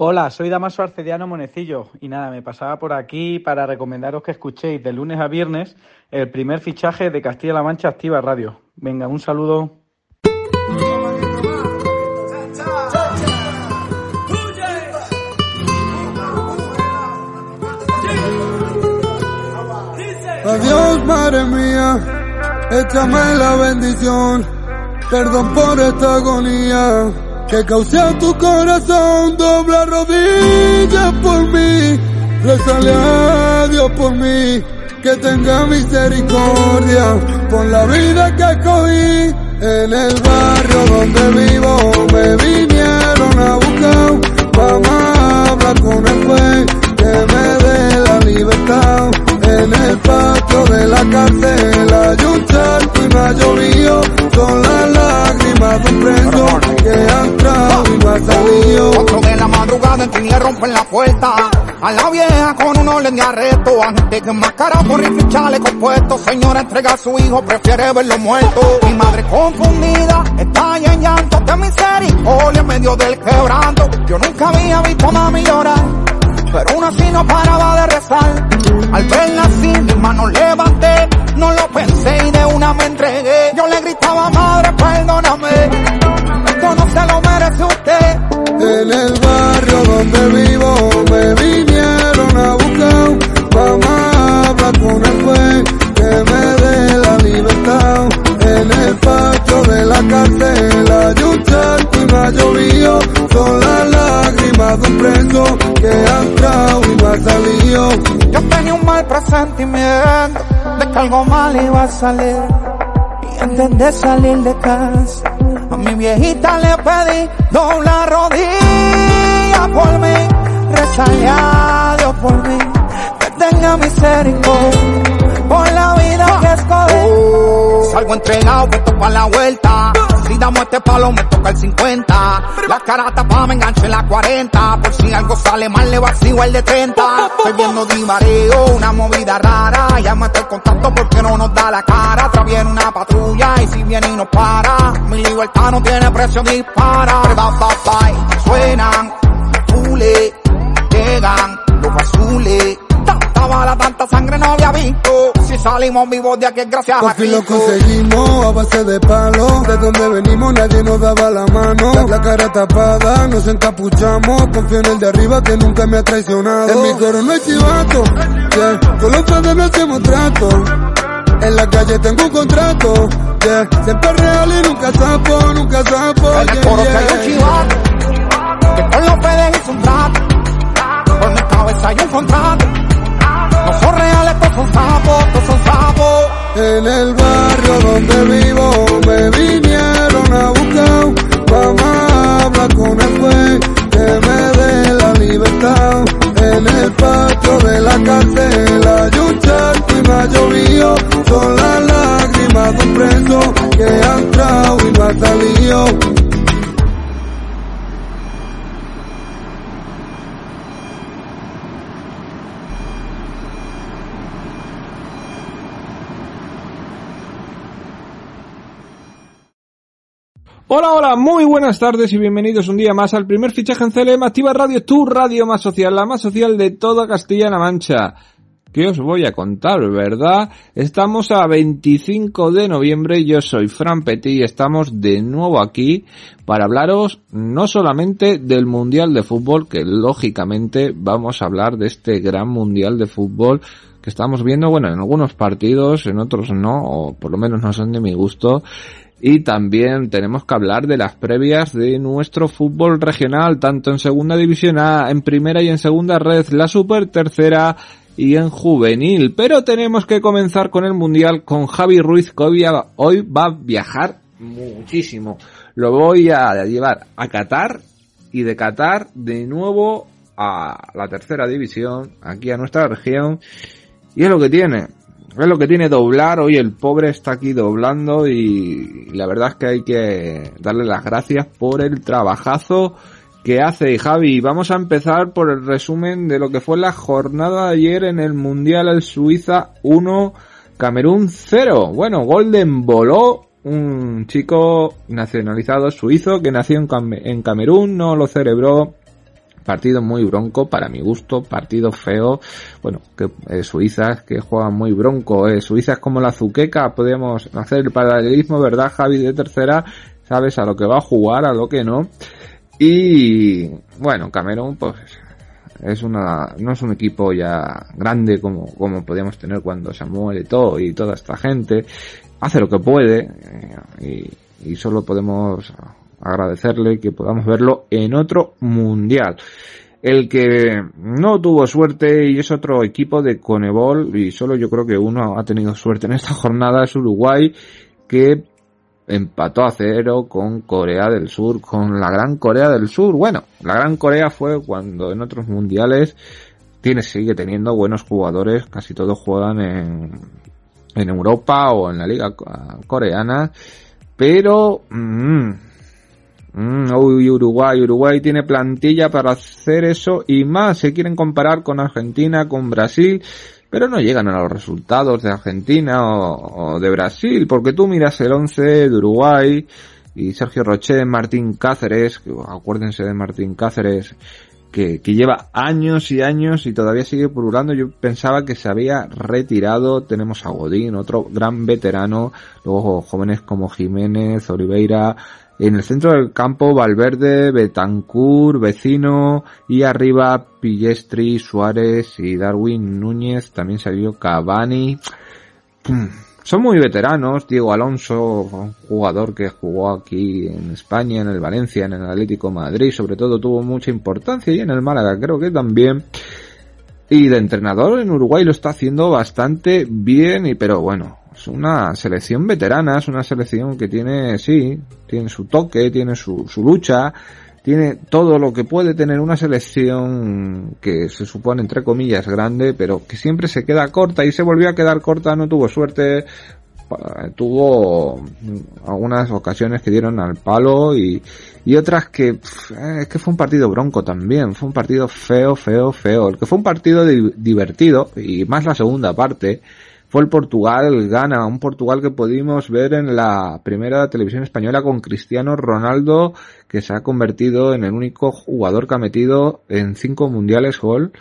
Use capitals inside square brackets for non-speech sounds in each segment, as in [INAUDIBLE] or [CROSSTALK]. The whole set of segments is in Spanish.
Hola, soy Damaso Arcediano Monecillo y nada, me pasaba por aquí para recomendaros que escuchéis de lunes a viernes el primer fichaje de Castilla-La Mancha Activa Radio. Venga, un saludo. Adiós, madre mía, échame la bendición. Perdón por esta agonía que causé a tu corazón. Dobla rodillas por mí, rezale a Dios por mí. Que tenga misericordia por la vida que cogí. En el barrio donde vivo me vinieron a buscar. Vamos a hablar con el juez que me dé la libertad. En el patio de la cárcel hay un charco y ha llovido. Son las lágrimas de un preso que ha entrado y ha salido. Cuatro de la madrugada en le rompen la puerta. A la vieja con un orden de arresto. Antes que enmascarar por el fichale compuesto. Señora entrega a su hijo, prefiere verlo muerto. Mi madre confundida está en llanto. De misericordia en medio del quebranto. Yo nunca había visto a mami llorar. Pero aún así no paraba de rezar. Al verla así, mis manos levanté. No lo pensé y de una me entregué. Yo le gritaba, madre, perdóname. Esto no se lo merece usted. En el barrio donde vivo me vinieron a buscar. Vamos a hablar con el juez que me dé la libertad. En el patio de la cárcel hay un charco no ha. Son un preso que entrado y. Yo tenía un mal presentimiento de que algo mal iba a salir. Y antes de salir de casa, a mi viejita le pedí dobla rodilla por mí, a Dios por mí, que tenga misericordia por la vida que escogí. Salgo entregado, que topa la vuelta. Si damos este palo, me toca el 50. La cara tapa, me engancho en la 40. Por si algo sale mal, le vacío el de 30. Estoy viendo de mareo, una movida rara. Llámate el contacto porque no nos da la cara. Atrás viene una patrulla y si viene y nos para. Mi libertad no tiene precio, dispara. Suenan, azules, llegan los azules. Bala, tanta sangre no había visto. Si salimos vivos de aquí es gracias a Por fin lo Cristo. conseguimos a base de palo. De donde venimos nadie nos daba la mano. La, la cara tapada, nos encapuchamos. Confío en el de arriba que nunca me ha traicionado. En mi coro no hay chivato. Yeah. Con los padres no hacemos trato. En la calle tengo un contrato. Yeah. Siempre real y nunca sapo, nunca sapo. En el yeah, coro que yeah. hay un chivato, que con los pedes hizo un trato. Por mi cabeza hay un contrato. No reales, estos son sapos, estos son sapos. En el barrio donde vivo me vinieron a buscar. Vamos a hablar con el juez que me dé la libertad. En el patio de la cárcel hay un charco y llovido. Hola, hola, muy buenas tardes y bienvenidos un día más al primer fichaje en CLM Activa Radio, tu radio más social, la más social de toda Castilla-La Mancha. ¿Qué os voy a contar, verdad? Estamos a 25 de noviembre, yo soy Fran Petit y estamos de nuevo aquí para hablaros no solamente del Mundial de Fútbol, que lógicamente vamos a hablar de este gran Mundial de Fútbol que estamos viendo, bueno, en algunos partidos, en otros no, o por lo menos no son de mi gusto, y también tenemos que hablar de las previas de nuestro fútbol regional, tanto en segunda división A, en primera y en segunda red, la super tercera y en juvenil. Pero tenemos que comenzar con el mundial con Javi Ruiz, que hoy hoy va a viajar muchísimo. Lo voy a llevar a Qatar y de Qatar de nuevo a la tercera división, aquí a nuestra región, y es lo que tiene, es lo que tiene doblar, hoy el pobre está aquí doblando y la verdad es que hay que darle las gracias por el trabajazo que hace Javi. Vamos a empezar por el resumen de lo que fue la jornada de ayer en el Mundial el Suiza 1, Camerún 0. Bueno, Golden voló un chico nacionalizado suizo que nació en, Camerún, no lo celebró partido muy bronco para mi gusto, partido feo, bueno, que eh, Suizas que juegan muy bronco, eh, Suizas como la Zuqueca, podemos hacer el paralelismo, ¿verdad, Javi de tercera? Sabes a lo que va a jugar, a lo que no. Y bueno, Camerún pues es una no es un equipo ya grande como como podíamos tener cuando Samuel Eto'o y toda esta gente hace lo que puede eh, y, y solo podemos agradecerle que podamos verlo en otro mundial. El que no tuvo suerte y es otro equipo de Conebol y solo yo creo que uno ha tenido suerte en esta jornada es Uruguay que empató a cero con Corea del Sur, con la Gran Corea del Sur. Bueno, la Gran Corea fue cuando en otros mundiales tiene, sigue teniendo buenos jugadores, casi todos juegan en, en Europa o en la liga coreana, pero mmm, Mm, uy, Uruguay, Uruguay tiene plantilla para hacer eso y más. Se quieren comparar con Argentina, con Brasil, pero no llegan a los resultados de Argentina o, de Brasil, porque tú miras el 11 de Uruguay y Sergio Roche, Martín Cáceres, acuérdense de Martín Cáceres, que, que, lleva años y años y todavía sigue pululando. Yo pensaba que se había retirado. Tenemos a Godín, otro gran veterano. Luego jóvenes como Jiménez, Oliveira, en el centro del campo, Valverde, Betancourt, Vecino y arriba Pillestri, Suárez y Darwin Núñez. También salió Cavani. Son muy veteranos. Diego Alonso, un jugador que jugó aquí en España, en el Valencia, en el Atlético Madrid, sobre todo tuvo mucha importancia y en el Málaga creo que también. Y de entrenador en Uruguay lo está haciendo bastante bien, y pero bueno, es una selección veterana, es una selección que tiene, sí, tiene su toque, tiene su, su lucha, tiene todo lo que puede tener una selección que se supone entre comillas grande, pero que siempre se queda corta y se volvió a quedar corta, no tuvo suerte, tuvo algunas ocasiones que dieron al palo y, y otras que eh, es que fue un partido bronco también, fue un partido feo, feo, feo, el que fue un partido divertido y más la segunda parte fue el Portugal gana, un Portugal que pudimos ver en la primera televisión española con Cristiano Ronaldo, que se ha convertido en el único jugador que ha metido en cinco mundiales gol.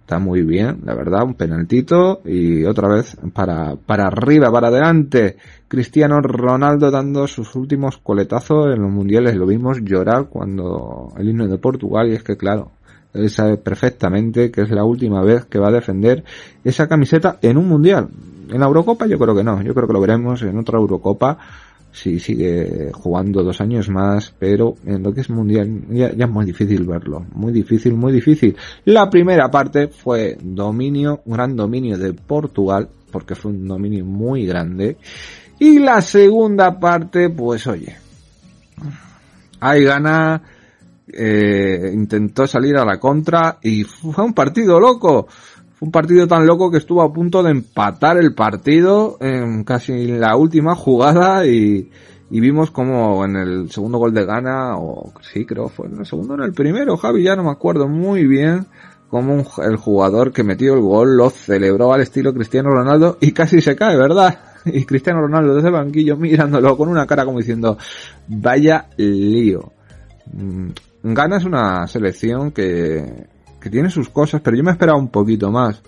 Está muy bien, la verdad, un penaltito y otra vez para, para arriba, para adelante. Cristiano Ronaldo dando sus últimos coletazos en los mundiales. Lo vimos llorar cuando el himno de Portugal y es que claro, él sabe perfectamente que es la última vez que va a defender esa camiseta en un mundial. En la Eurocopa yo creo que no, yo creo que lo veremos en otra Eurocopa si sigue jugando dos años más, pero en lo que es mundial ya, es muy difícil verlo, muy difícil, muy difícil. La primera parte fue dominio, gran dominio de Portugal, porque fue un dominio muy grande, y la segunda parte, pues oye, hay gana eh, intentó salir a la contra y fue un partido loco. Fue un partido tan loco que estuvo a punto de empatar el partido en casi la última jugada y, vimos como en el segundo gol de gana, o sí creo fue en el segundo o en el primero, Javi ya no me acuerdo muy bien, como el jugador que metió el gol lo celebró al estilo Cristiano Ronaldo y casi se cae, ¿verdad? [LAUGHS] Y Cristiano Ronaldo desde el banquillo mirándolo con una cara como diciendo, vaya lío. Ghana es una selección que, que tiene sus cosas, pero yo me esperaba un poquito más.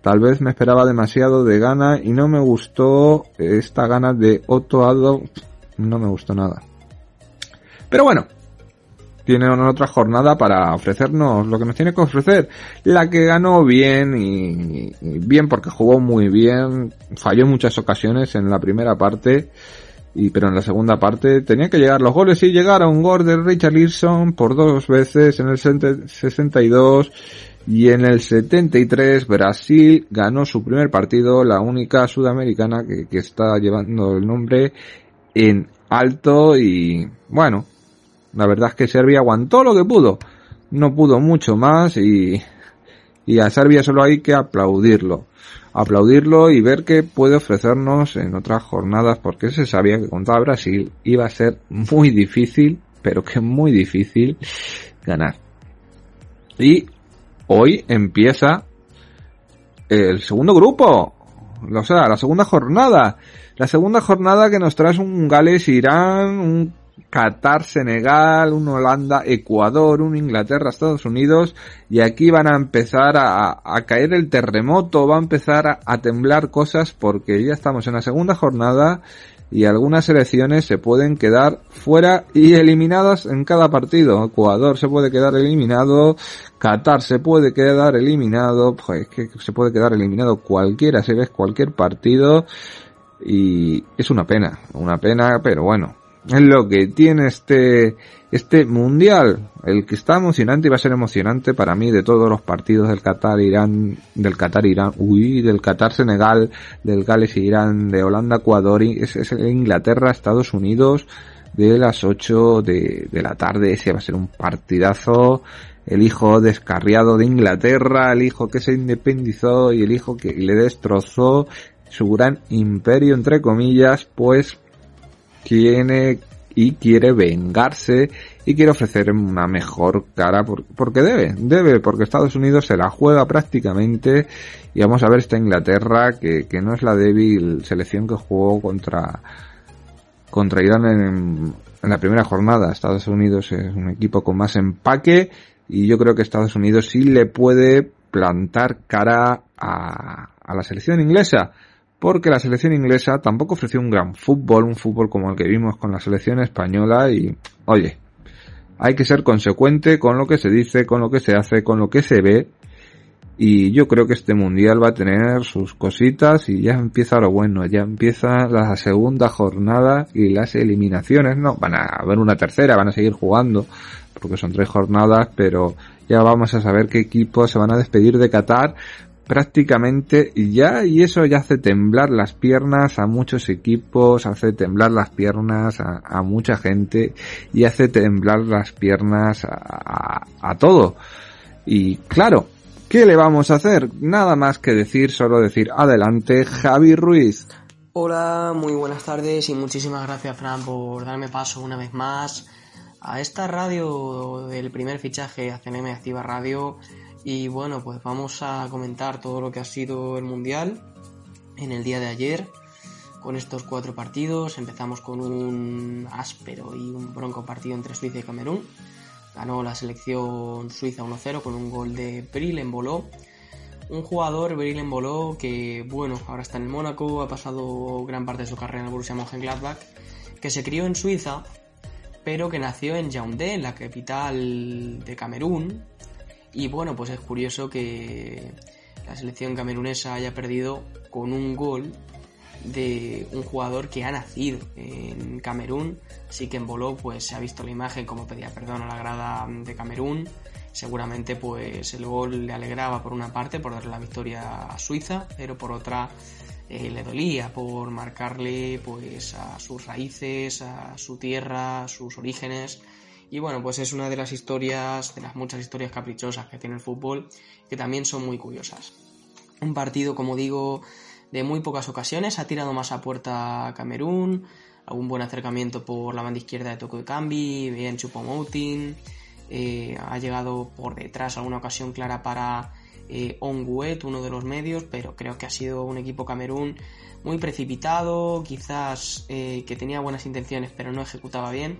Tal vez me esperaba demasiado de Ghana y no me gustó esta gana de Otto Addo. No me gustó nada. Pero bueno, tiene una otra jornada para ofrecernos lo que nos tiene que ofrecer. La que ganó bien y, y bien porque jugó muy bien. Falló en muchas ocasiones en la primera parte y pero en la segunda parte tenía que llegar los goles y llegar a un gol de Richard Leeson por dos veces en el 62 y en el 73 Brasil ganó su primer partido, la única sudamericana que, que está llevando el nombre en alto y bueno, la verdad es que Serbia aguantó lo que pudo. no pudo mucho más y, y a Serbia solo hay que aplaudirlo. Aplaudirlo y ver qué puede ofrecernos en otras jornadas porque se sabía que contra Brasil iba a ser muy difícil, pero que muy difícil ganar. Y hoy empieza el segundo grupo, o sea, la segunda jornada. La segunda jornada que nos trae un Gales-Irán, Qatar, Senegal, un Holanda, Ecuador, un Inglaterra, Estados Unidos, y aquí van a empezar a, a caer el terremoto, va a empezar a, temblar cosas porque ya estamos en la segunda jornada y algunas selecciones se pueden quedar fuera y eliminadas en cada partido. Ecuador se puede quedar eliminado, Qatar se puede quedar eliminado, pues que se puede quedar eliminado cualquiera, si ves cualquier partido y es una pena, una pena, pero bueno, es lo que tiene este este mundial, el que está emocionante y va a ser emocionante para mí de todos los partidos del Qatar Irán, del Qatar Irán, uy, del Qatar Senegal, del Gales Irán, de Holanda Ecuador, es, es Inglaterra Estados Unidos de las 8 de, de la tarde, ese va a ser un partidazo, el hijo descarriado de Inglaterra, el hijo que se independizó y el hijo que le destrozó su gran imperio entre comillas, pues tiene y quiere vengarse y quiere ofrecer una mejor cara porque debe, debe, porque Estados Unidos se la juega prácticamente y vamos a ver esta Inglaterra que, que no es la débil selección que jugó contra contra Irán en, en la primera jornada. Estados Unidos es un equipo con más empaque y yo creo que Estados Unidos sí le puede plantar cara a, a la selección inglesa porque la selección inglesa tampoco ofreció un gran fútbol, un fútbol como el que vimos con la selección española y, oye, hay que ser consecuente con lo que se dice, con lo que se hace, con lo que se ve. Y yo creo que este mundial va a tener sus cositas y ya empieza lo bueno, ya empieza la segunda jornada y las eliminaciones, no, van a haber una tercera, van a seguir jugando porque son tres jornadas, pero ya vamos a saber qué equipos se van a despedir de Qatar prácticamente ya y eso ya hace temblar las piernas a muchos equipos, hace temblar las piernas a, mucha gente y hace temblar las piernas a, a, a, todo. Y claro, ¿qué le vamos a hacer? Nada más que decir, solo decir adelante Javi Ruiz. Hola, muy buenas tardes y muchísimas gracias Fran por darme paso una vez más a esta radio del primer fichaje ACNM Activa Radio y bueno, pues vamos a comentar todo lo que ha sido el Mundial en el día de ayer con estos cuatro partidos. Empezamos con un áspero y un bronco partido entre Suiza y Camerún. Ganó la selección suiza 1-0 con un gol de Bril en Boló. Un jugador, Bril en Boló, que bueno, ahora está en el Mónaco, ha pasado gran parte de su carrera en el Borussia Mönchengladbach, que se crió en Suiza, pero que nació en Yaoundé, en la capital de Camerún, y bueno, pues es curioso que la selección camerunesa haya perdido con un gol de un jugador que ha nacido en Camerún. Sí que en Boló pues se ha visto la imagen como pedía perdón a la grada de Camerún. Seguramente pues el gol le alegraba por una parte por darle la victoria a Suiza, pero por otra eh, le dolía por marcarle pues a sus raíces, a su tierra, sus orígenes y bueno, pues es una de las historias, de las muchas historias caprichosas que tiene el fútbol, que también son muy curiosas. Un partido, como digo, de muy pocas ocasiones, ha tirado más a puerta Camerún, algún buen acercamiento por la banda izquierda de Toko de Cambi, bien Chupomoutin, eh, ha llegado por detrás alguna ocasión clara para eh, Onguet, uno de los medios, pero creo que ha sido un equipo Camerún muy precipitado, quizás eh, que tenía buenas intenciones pero no ejecutaba bien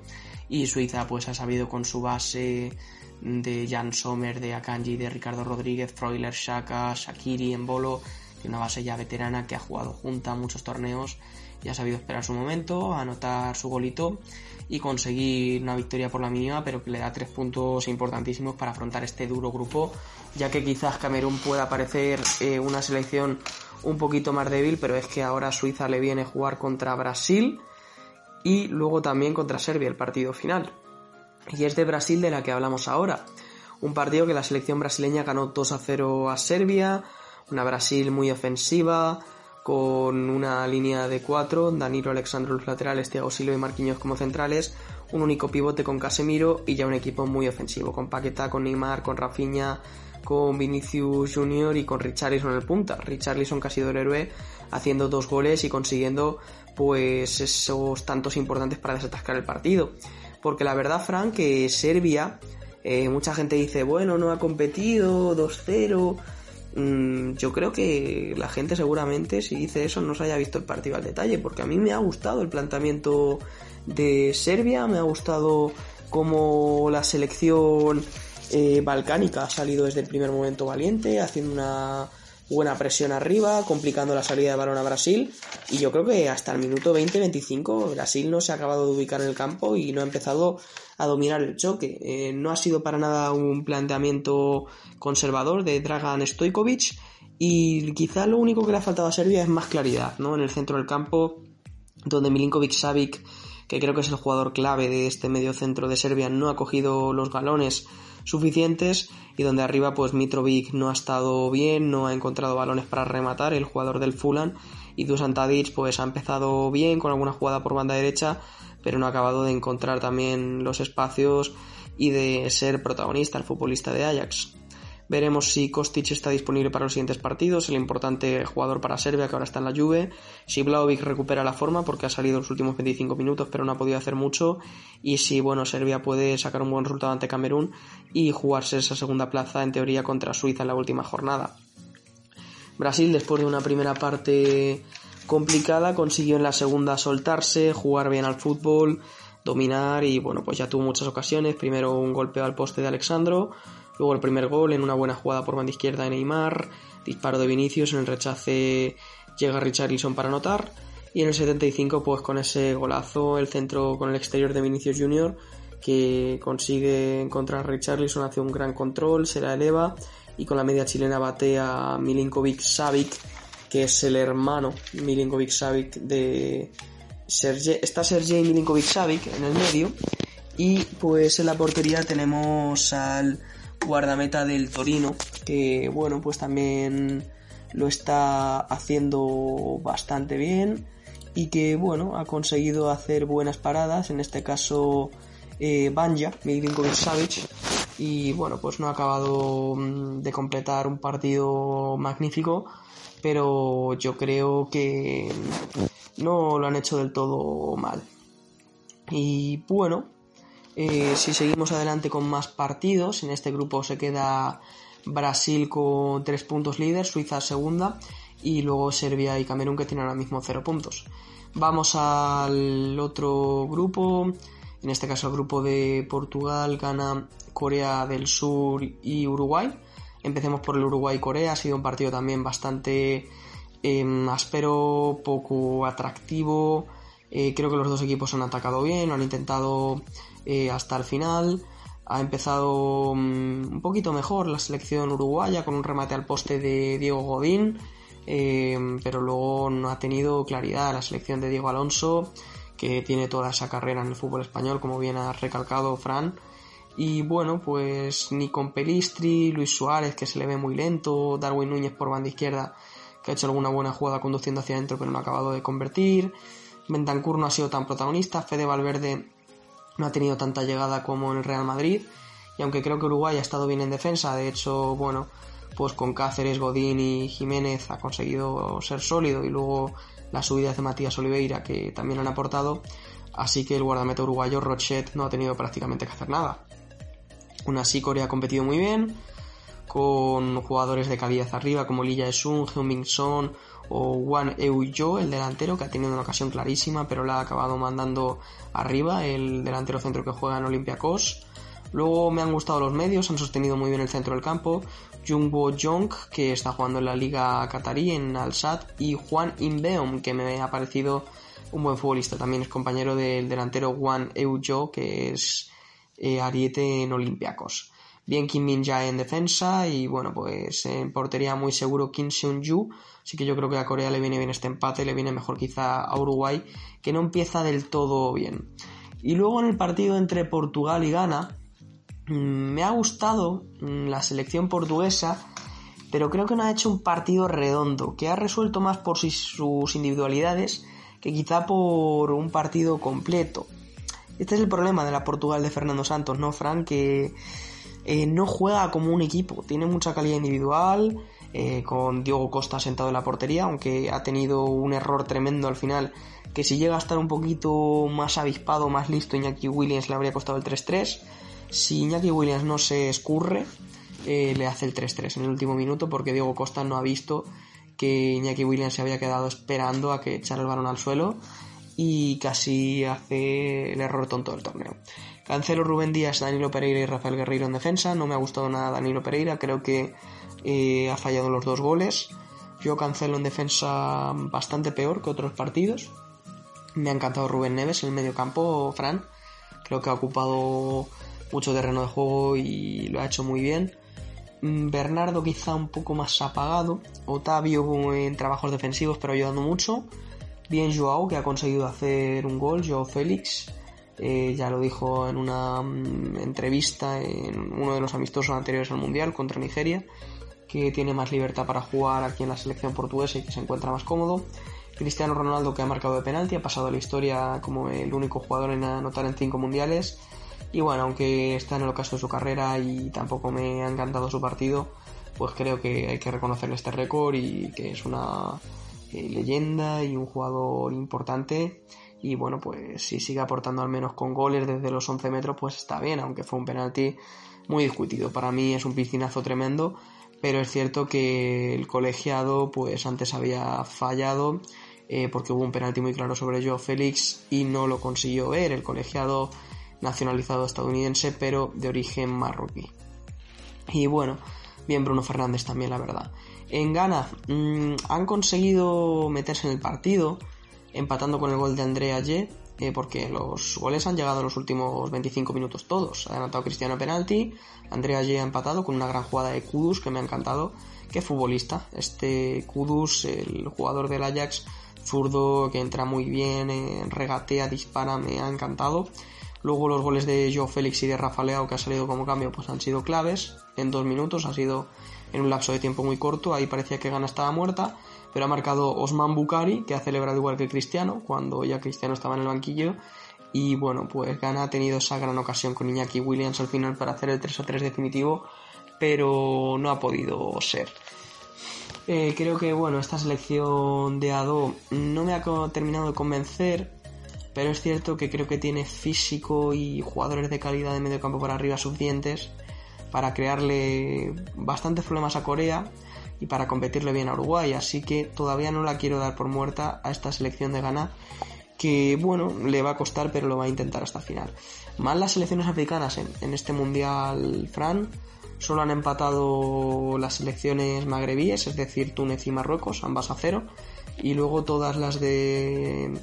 y Suiza pues ha sabido con su base de Jan Sommer, de Akanji, de Ricardo Rodríguez, Freuler, Shaka, Shakiri, Bolo que una base ya veterana que ha jugado junta muchos torneos y ha sabido esperar su momento, anotar su golito y conseguir una victoria por la mínima, pero que le da tres puntos importantísimos para afrontar este duro grupo, ya que quizás Camerún pueda parecer eh, una selección un poquito más débil, pero es que ahora Suiza le viene a jugar contra Brasil, y luego también contra Serbia el partido final. Y es de Brasil de la que hablamos ahora. Un partido que la selección brasileña ganó 2 a 0 a Serbia, una Brasil muy ofensiva, con una línea de cuatro, Danilo, Alexandro los laterales, Thiago Silva y Marquinhos como centrales, un único pivote con Casemiro y ya un equipo muy ofensivo, con Paqueta, con Neymar, con Rafinha, con Vinicius Junior y con Richarlison en el punta. Richarlison ha sido el héroe haciendo dos goles y consiguiendo pues esos tantos importantes para desatascar el partido. Porque la verdad, Frank, que Serbia, eh, mucha gente dice, bueno, no ha competido, 2-0. Mm, yo creo que la gente seguramente si dice eso no se haya visto el partido al detalle, porque a mí me ha gustado el planteamiento de Serbia, me ha gustado cómo la selección eh, balcánica ha salido desde el primer momento valiente, haciendo una buena presión arriba, complicando la salida de balón a Brasil. Y yo creo que hasta el minuto 20-25 Brasil no se ha acabado de ubicar en el campo y no ha empezado a dominar el choque. Eh, no ha sido para nada un planteamiento conservador de Dragan Stojkovic y quizá lo único que le ha faltado a Serbia es más claridad, ¿no? En el centro del campo, donde Milinkovic Savic, que creo que es el jugador clave de este medio centro de Serbia, no ha cogido los galones suficientes y donde arriba pues Mitrovic no ha estado bien, no ha encontrado balones para rematar, el jugador del Fulan y Dusan Tadic pues ha empezado bien con alguna jugada por banda derecha, pero no ha acabado de encontrar también los espacios y de ser protagonista el futbolista de Ajax. Veremos si Kostic está disponible para los siguientes partidos, el importante jugador para Serbia que ahora está en la Juve, si Vlaovic recupera la forma porque ha salido los últimos 25 minutos pero no ha podido hacer mucho y si bueno Serbia puede sacar un buen resultado ante Camerún y jugarse esa segunda plaza en teoría contra Suiza en la última jornada. Brasil después de una primera parte complicada consiguió en la segunda soltarse, jugar bien al fútbol, dominar y bueno pues ya tuvo muchas ocasiones, primero un golpeo al poste de Alexandro, Luego el primer gol en una buena jugada por banda izquierda de Neymar, disparo de Vinicius, en el rechace llega Richarlison para anotar. Y en el 75 pues con ese golazo el centro con el exterior de Vinicius Junior que consigue encontrar a Richarlison, hace un gran control, se la eleva y con la media chilena bate a Milinkovic Savic que es el hermano Milinkovic Savic de está Sergei Milinkovic Savic en el medio y pues en la portería tenemos al guardameta del Torino, que bueno, pues también lo está haciendo bastante bien y que bueno, ha conseguido hacer buenas paradas, en este caso eh, Banja, Milinkovic Savic, y bueno, pues no ha acabado mm, de completar un partido magnífico, pero yo creo que no lo han hecho del todo mal. Y bueno, eh, si seguimos adelante con más partidos, en este grupo se queda Brasil con 3 puntos líder, Suiza segunda y luego Serbia y Camerún que tienen ahora mismo 0 puntos. Vamos al otro grupo, en este caso el grupo de Portugal, Ghana, Corea del Sur y Uruguay. Empecemos por el Uruguay-Corea, ha sido un partido también bastante em, áspero, poco atractivo. Eh, creo que los dos equipos han atacado bien, han intentado eh, hasta el final. Ha empezado mm, un poquito mejor la selección uruguaya con un remate al poste de Diego Godín, eh, pero luego no ha tenido claridad la selección de Diego Alonso, que tiene toda esa carrera en el fútbol español, como bien ha recalcado Fran. Y bueno, pues ni con Pelistri, Luis Suárez, que se le ve muy lento, Darwin Núñez por banda izquierda, que ha hecho alguna buena jugada conduciendo hacia adentro, pero no ha acabado de convertir. Bentancur no ha sido tan protagonista, Fede Valverde no ha tenido tanta llegada como en el Real Madrid. Y aunque creo que Uruguay ha estado bien en defensa, de hecho, bueno, pues con Cáceres, Godín y Jiménez ha conseguido ser sólido y luego las subidas de Matías Oliveira que también han aportado. Así que el guardameta uruguayo Rochet no ha tenido prácticamente que hacer nada. Aún así, Corea ha competido muy bien, con jugadores de calidad arriba como Lee Jae-sung, Heung-Min Son o Wan Eu-jo, el delantero, que ha tenido una ocasión clarísima, pero la ha acabado mandando arriba, el delantero centro que juega en Olympiacos. Luego me han gustado los medios, han sostenido muy bien el centro del campo. Jungbo Jong, que está jugando en la Liga Qatarí, en Al-Sad, y Juan Inbeom, que me ha parecido un buen futbolista. También es compañero del delantero Wan Eu-jo, que es eh, ariete en Olympiacos. Bien Kim Min Jae en defensa y bueno, pues en portería muy seguro Kim Seung Ju. Así que yo creo que a Corea le viene bien este empate, le viene mejor quizá a Uruguay, que no empieza del todo bien. Y luego en el partido entre Portugal y Ghana, mm, me ha gustado mm, la selección portuguesa, pero creo que no ha hecho un partido redondo, que ha resuelto más por sus individualidades que quizá por un partido completo. Este es el problema de la Portugal de Fernando Santos, ¿no, Fran? Que eh, no juega como un equipo, tiene mucha calidad individual, eh, con Diego Costa sentado en la portería, aunque ha tenido un error tremendo al final, que si llega a estar un poquito más avispado, más listo, Iñaki Williams le habría costado el 3-3. Si Iñaki Williams no se escurre, eh, le hace el 3-3 en el último minuto, porque Diego Costa no ha visto que Iñaki Williams se había quedado esperando a que echara el balón al suelo y casi hace el error tonto del torneo. Cancelo Rubén Díaz, Danilo Pereira y Rafael Guerreiro en defensa. No me ha gustado nada Danilo Pereira, creo que eh, ha fallado los dos goles. Yo cancelo en defensa bastante peor que otros partidos. Me ha encantado Rubén Neves en el medio campo, Fran. Creo que ha ocupado mucho terreno de juego y lo ha hecho muy bien. Mm, Bernardo quizá un poco más apagado. Otavio en trabajos defensivos pero ayudando mucho. Bien Joao, que ha conseguido hacer un gol, Joao Félix. Eh, ya lo dijo en una mm, entrevista en uno de los amistosos anteriores al Mundial contra Nigeria, que tiene más libertad para jugar aquí en la selección portuguesa y que se encuentra más cómodo. Cristiano Ronaldo que ha marcado de penalti, ha pasado a la historia como el único jugador en anotar en cinco mundiales. Y bueno, aunque está en el ocaso de su carrera y tampoco me ha encantado su partido, pues creo que hay que reconocerle este récord y que es una eh, leyenda y un jugador importante. Y bueno, pues si sigue aportando al menos con goles desde los 11 metros, pues está bien, aunque fue un penalti muy discutido. Para mí es un piscinazo tremendo, pero es cierto que el colegiado, pues antes había fallado, eh, porque hubo un penalti muy claro sobre Joe Félix y no lo consiguió ver. El colegiado nacionalizado estadounidense, pero de origen marroquí. Y bueno, bien Bruno Fernández también, la verdad. En Ghana mmm, han conseguido meterse en el partido, empatando con el gol de Andrea Ye, eh, porque los goles han llegado en los últimos 25 minutos todos. Ha anotado Cristiano penalti, Andrea Ye ha empatado con una gran jugada de Kudus que me ha encantado. Qué futbolista, este Kudus, el jugador del Ajax, zurdo que entra muy bien, eh, regatea, dispara, me ha encantado. Luego los goles de Joe Félix y de Rafa Leao que ha salido como cambio pues han sido claves. En dos minutos ha sido en un lapso de tiempo muy corto. Ahí parecía que Gana estaba muerta. Pero ha marcado Osman Bukari que ha celebrado igual que Cristiano cuando ya Cristiano estaba en el banquillo. Y bueno, pues Gana ha tenido esa gran ocasión con Iñaki Williams al final para hacer el 3 3 definitivo. Pero no ha podido ser. Eh, creo que bueno, esta selección de Ado no me ha terminado de convencer pero es cierto que creo que tiene físico y jugadores de calidad de medio campo para arriba suficientes para crearle bastantes problemas a Corea y para competirle bien a Uruguay, así que todavía no la quiero dar por muerta a esta selección de Ghana que bueno, le va a costar pero lo va a intentar hasta el final. Más las selecciones africanas en, este mundial, Fran, solo han empatado las selecciones magrebíes, es decir, Túnez y Marruecos, ambas a cero, y luego todas las de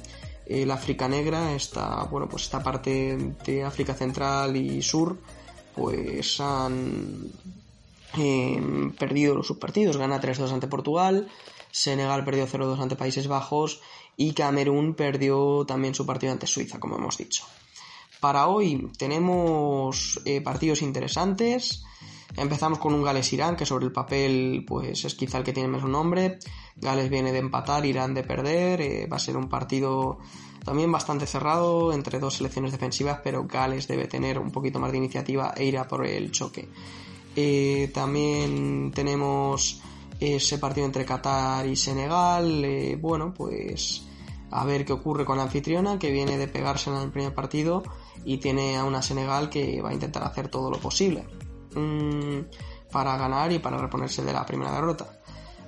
el África Negra, esta, bueno, pues esta parte de África Central y Sur, pues han eh, perdido sus partidos. Gana 3-2 ante Portugal, Senegal perdió 0-2 ante Países Bajos y Camerún perdió también su partido ante Suiza, como hemos dicho. Para hoy tenemos eh, partidos interesantes. Empezamos con un Gales-Irán, que sobre el papel pues es quizá el que tiene mejor nombre. Gales viene de empatar, Irán de perder. Eh, va a ser un partido también bastante cerrado entre dos selecciones defensivas, pero Gales debe tener un poquito más de iniciativa e irá por el choque. Eh, también tenemos ese partido entre Qatar y Senegal. Eh, bueno, pues a ver qué ocurre con la anfitriona, que viene de pegarse en el primer partido y tiene a una Senegal que va a intentar hacer todo lo posible mmm, para ganar y para reponerse de la primera derrota.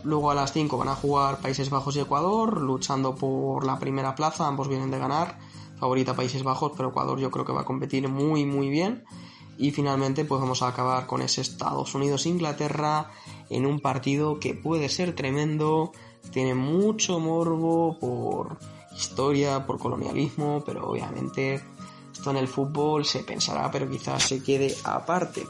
Luego a las 5 van a jugar Países Bajos y Ecuador, luchando por la primera plaza, ambos vienen de ganar, favorita Países Bajos, pero Ecuador yo creo que va a competir muy muy bien. Y finalmente pues vamos a acabar con ese Estados Unidos-Inglaterra en un partido que puede ser tremendo, tiene mucho morbo por historia, por colonialismo, pero obviamente esto en el fútbol se pensará, pero quizás se quede aparte.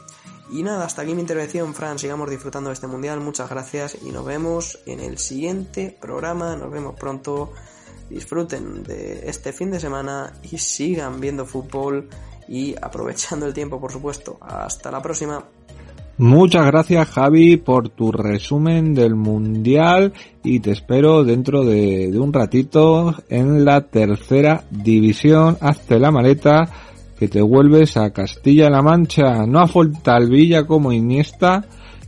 Y nada, hasta aquí mi intervención, Fran. Sigamos disfrutando de este mundial. Muchas gracias y nos vemos en el siguiente programa. Nos vemos pronto. Disfruten de este fin de semana y sigan viendo fútbol y aprovechando el tiempo, por supuesto. Hasta la próxima. Muchas gracias Javi por tu resumen del mundial y te espero dentro de, un ratito en la tercera división. Hazte la maleta que te vuelves a Castilla-La Mancha, no a Fontalvilla como Iniesta,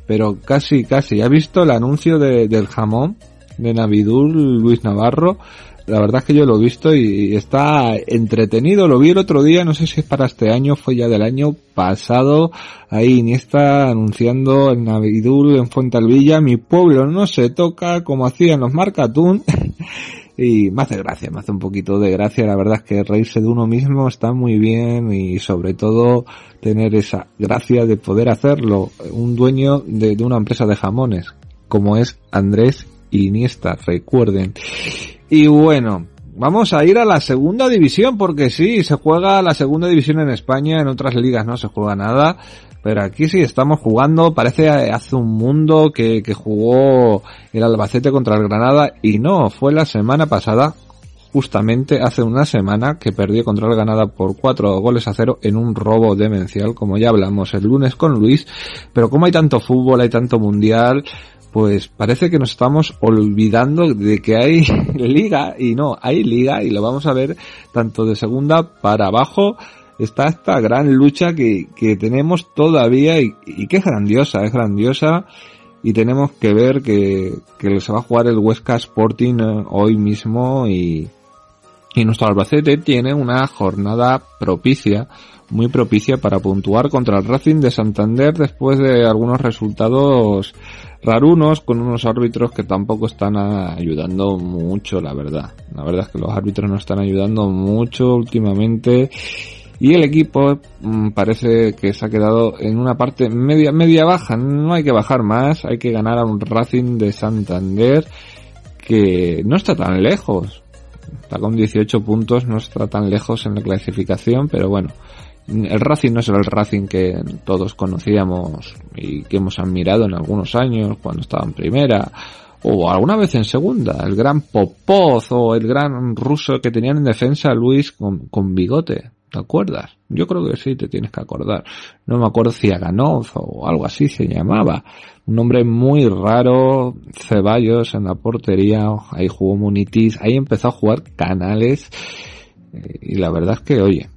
pero casi, casi. ¿Ha visto el anuncio de, del jamón de Navidul Luis Navarro? La verdad es que yo lo he visto y está entretenido. Lo vi el otro día, no sé si es para este año, fue ya del año pasado. Ahí Iniesta anunciando el Navidul en Fontalvilla. Mi pueblo no se toca como hacían los Marcatún. [LAUGHS] y me hace gracia, me hace un poquito de gracia. La verdad es que reírse de uno mismo está muy bien y sobre todo tener esa gracia de poder hacerlo. Un dueño de, de una empresa de jamones como es Andrés Iniesta, recuerden. Y bueno, vamos a ir a la segunda división porque sí, se juega la segunda división en España, en otras ligas no se juega nada. Pero aquí sí estamos jugando, parece hace un mundo que, jugó el Albacete contra el Granada y no, fue la semana pasada, justamente hace una semana que perdió contra el Granada por cuatro goles a cero en un robo demencial, como ya hablamos el lunes con Luis, pero como hay tanto fútbol, hay tanto mundial, pues parece que nos estamos olvidando de que hay [LAUGHS] liga y no, hay liga y lo vamos a ver tanto de segunda para abajo. Está esta gran lucha que, que tenemos todavía y, y que es grandiosa, es grandiosa y tenemos que ver que, que se va a jugar el Huesca Sporting eh, hoy mismo y, y nuestro Albacete tiene una jornada propicia, muy propicia para puntuar contra el Racing de Santander después de algunos resultados rarunos con unos árbitros que tampoco están ayudando mucho, la verdad. La verdad es que los árbitros no están ayudando mucho últimamente y el equipo mm, parece que se ha quedado en una parte media media baja, no hay que bajar más, hay que ganar a un Racing de Santander que no está tan lejos. Está con 18 puntos, no está tan lejos en la clasificación, pero bueno, el Racing no es el Racing que todos conocíamos y que hemos admirado en algunos años cuando estaba en primera o alguna vez en segunda, el gran Popov o el gran ruso que tenían en defensa Luis con, bigote, ¿te acuerdas? Yo creo que sí, te tienes que acordar. No me acuerdo si Aganov o algo así se llamaba. Un nombre muy raro, Ceballos en la portería, ahí jugó Munitis, ahí empezó a jugar Canales eh, y la verdad es que, oye,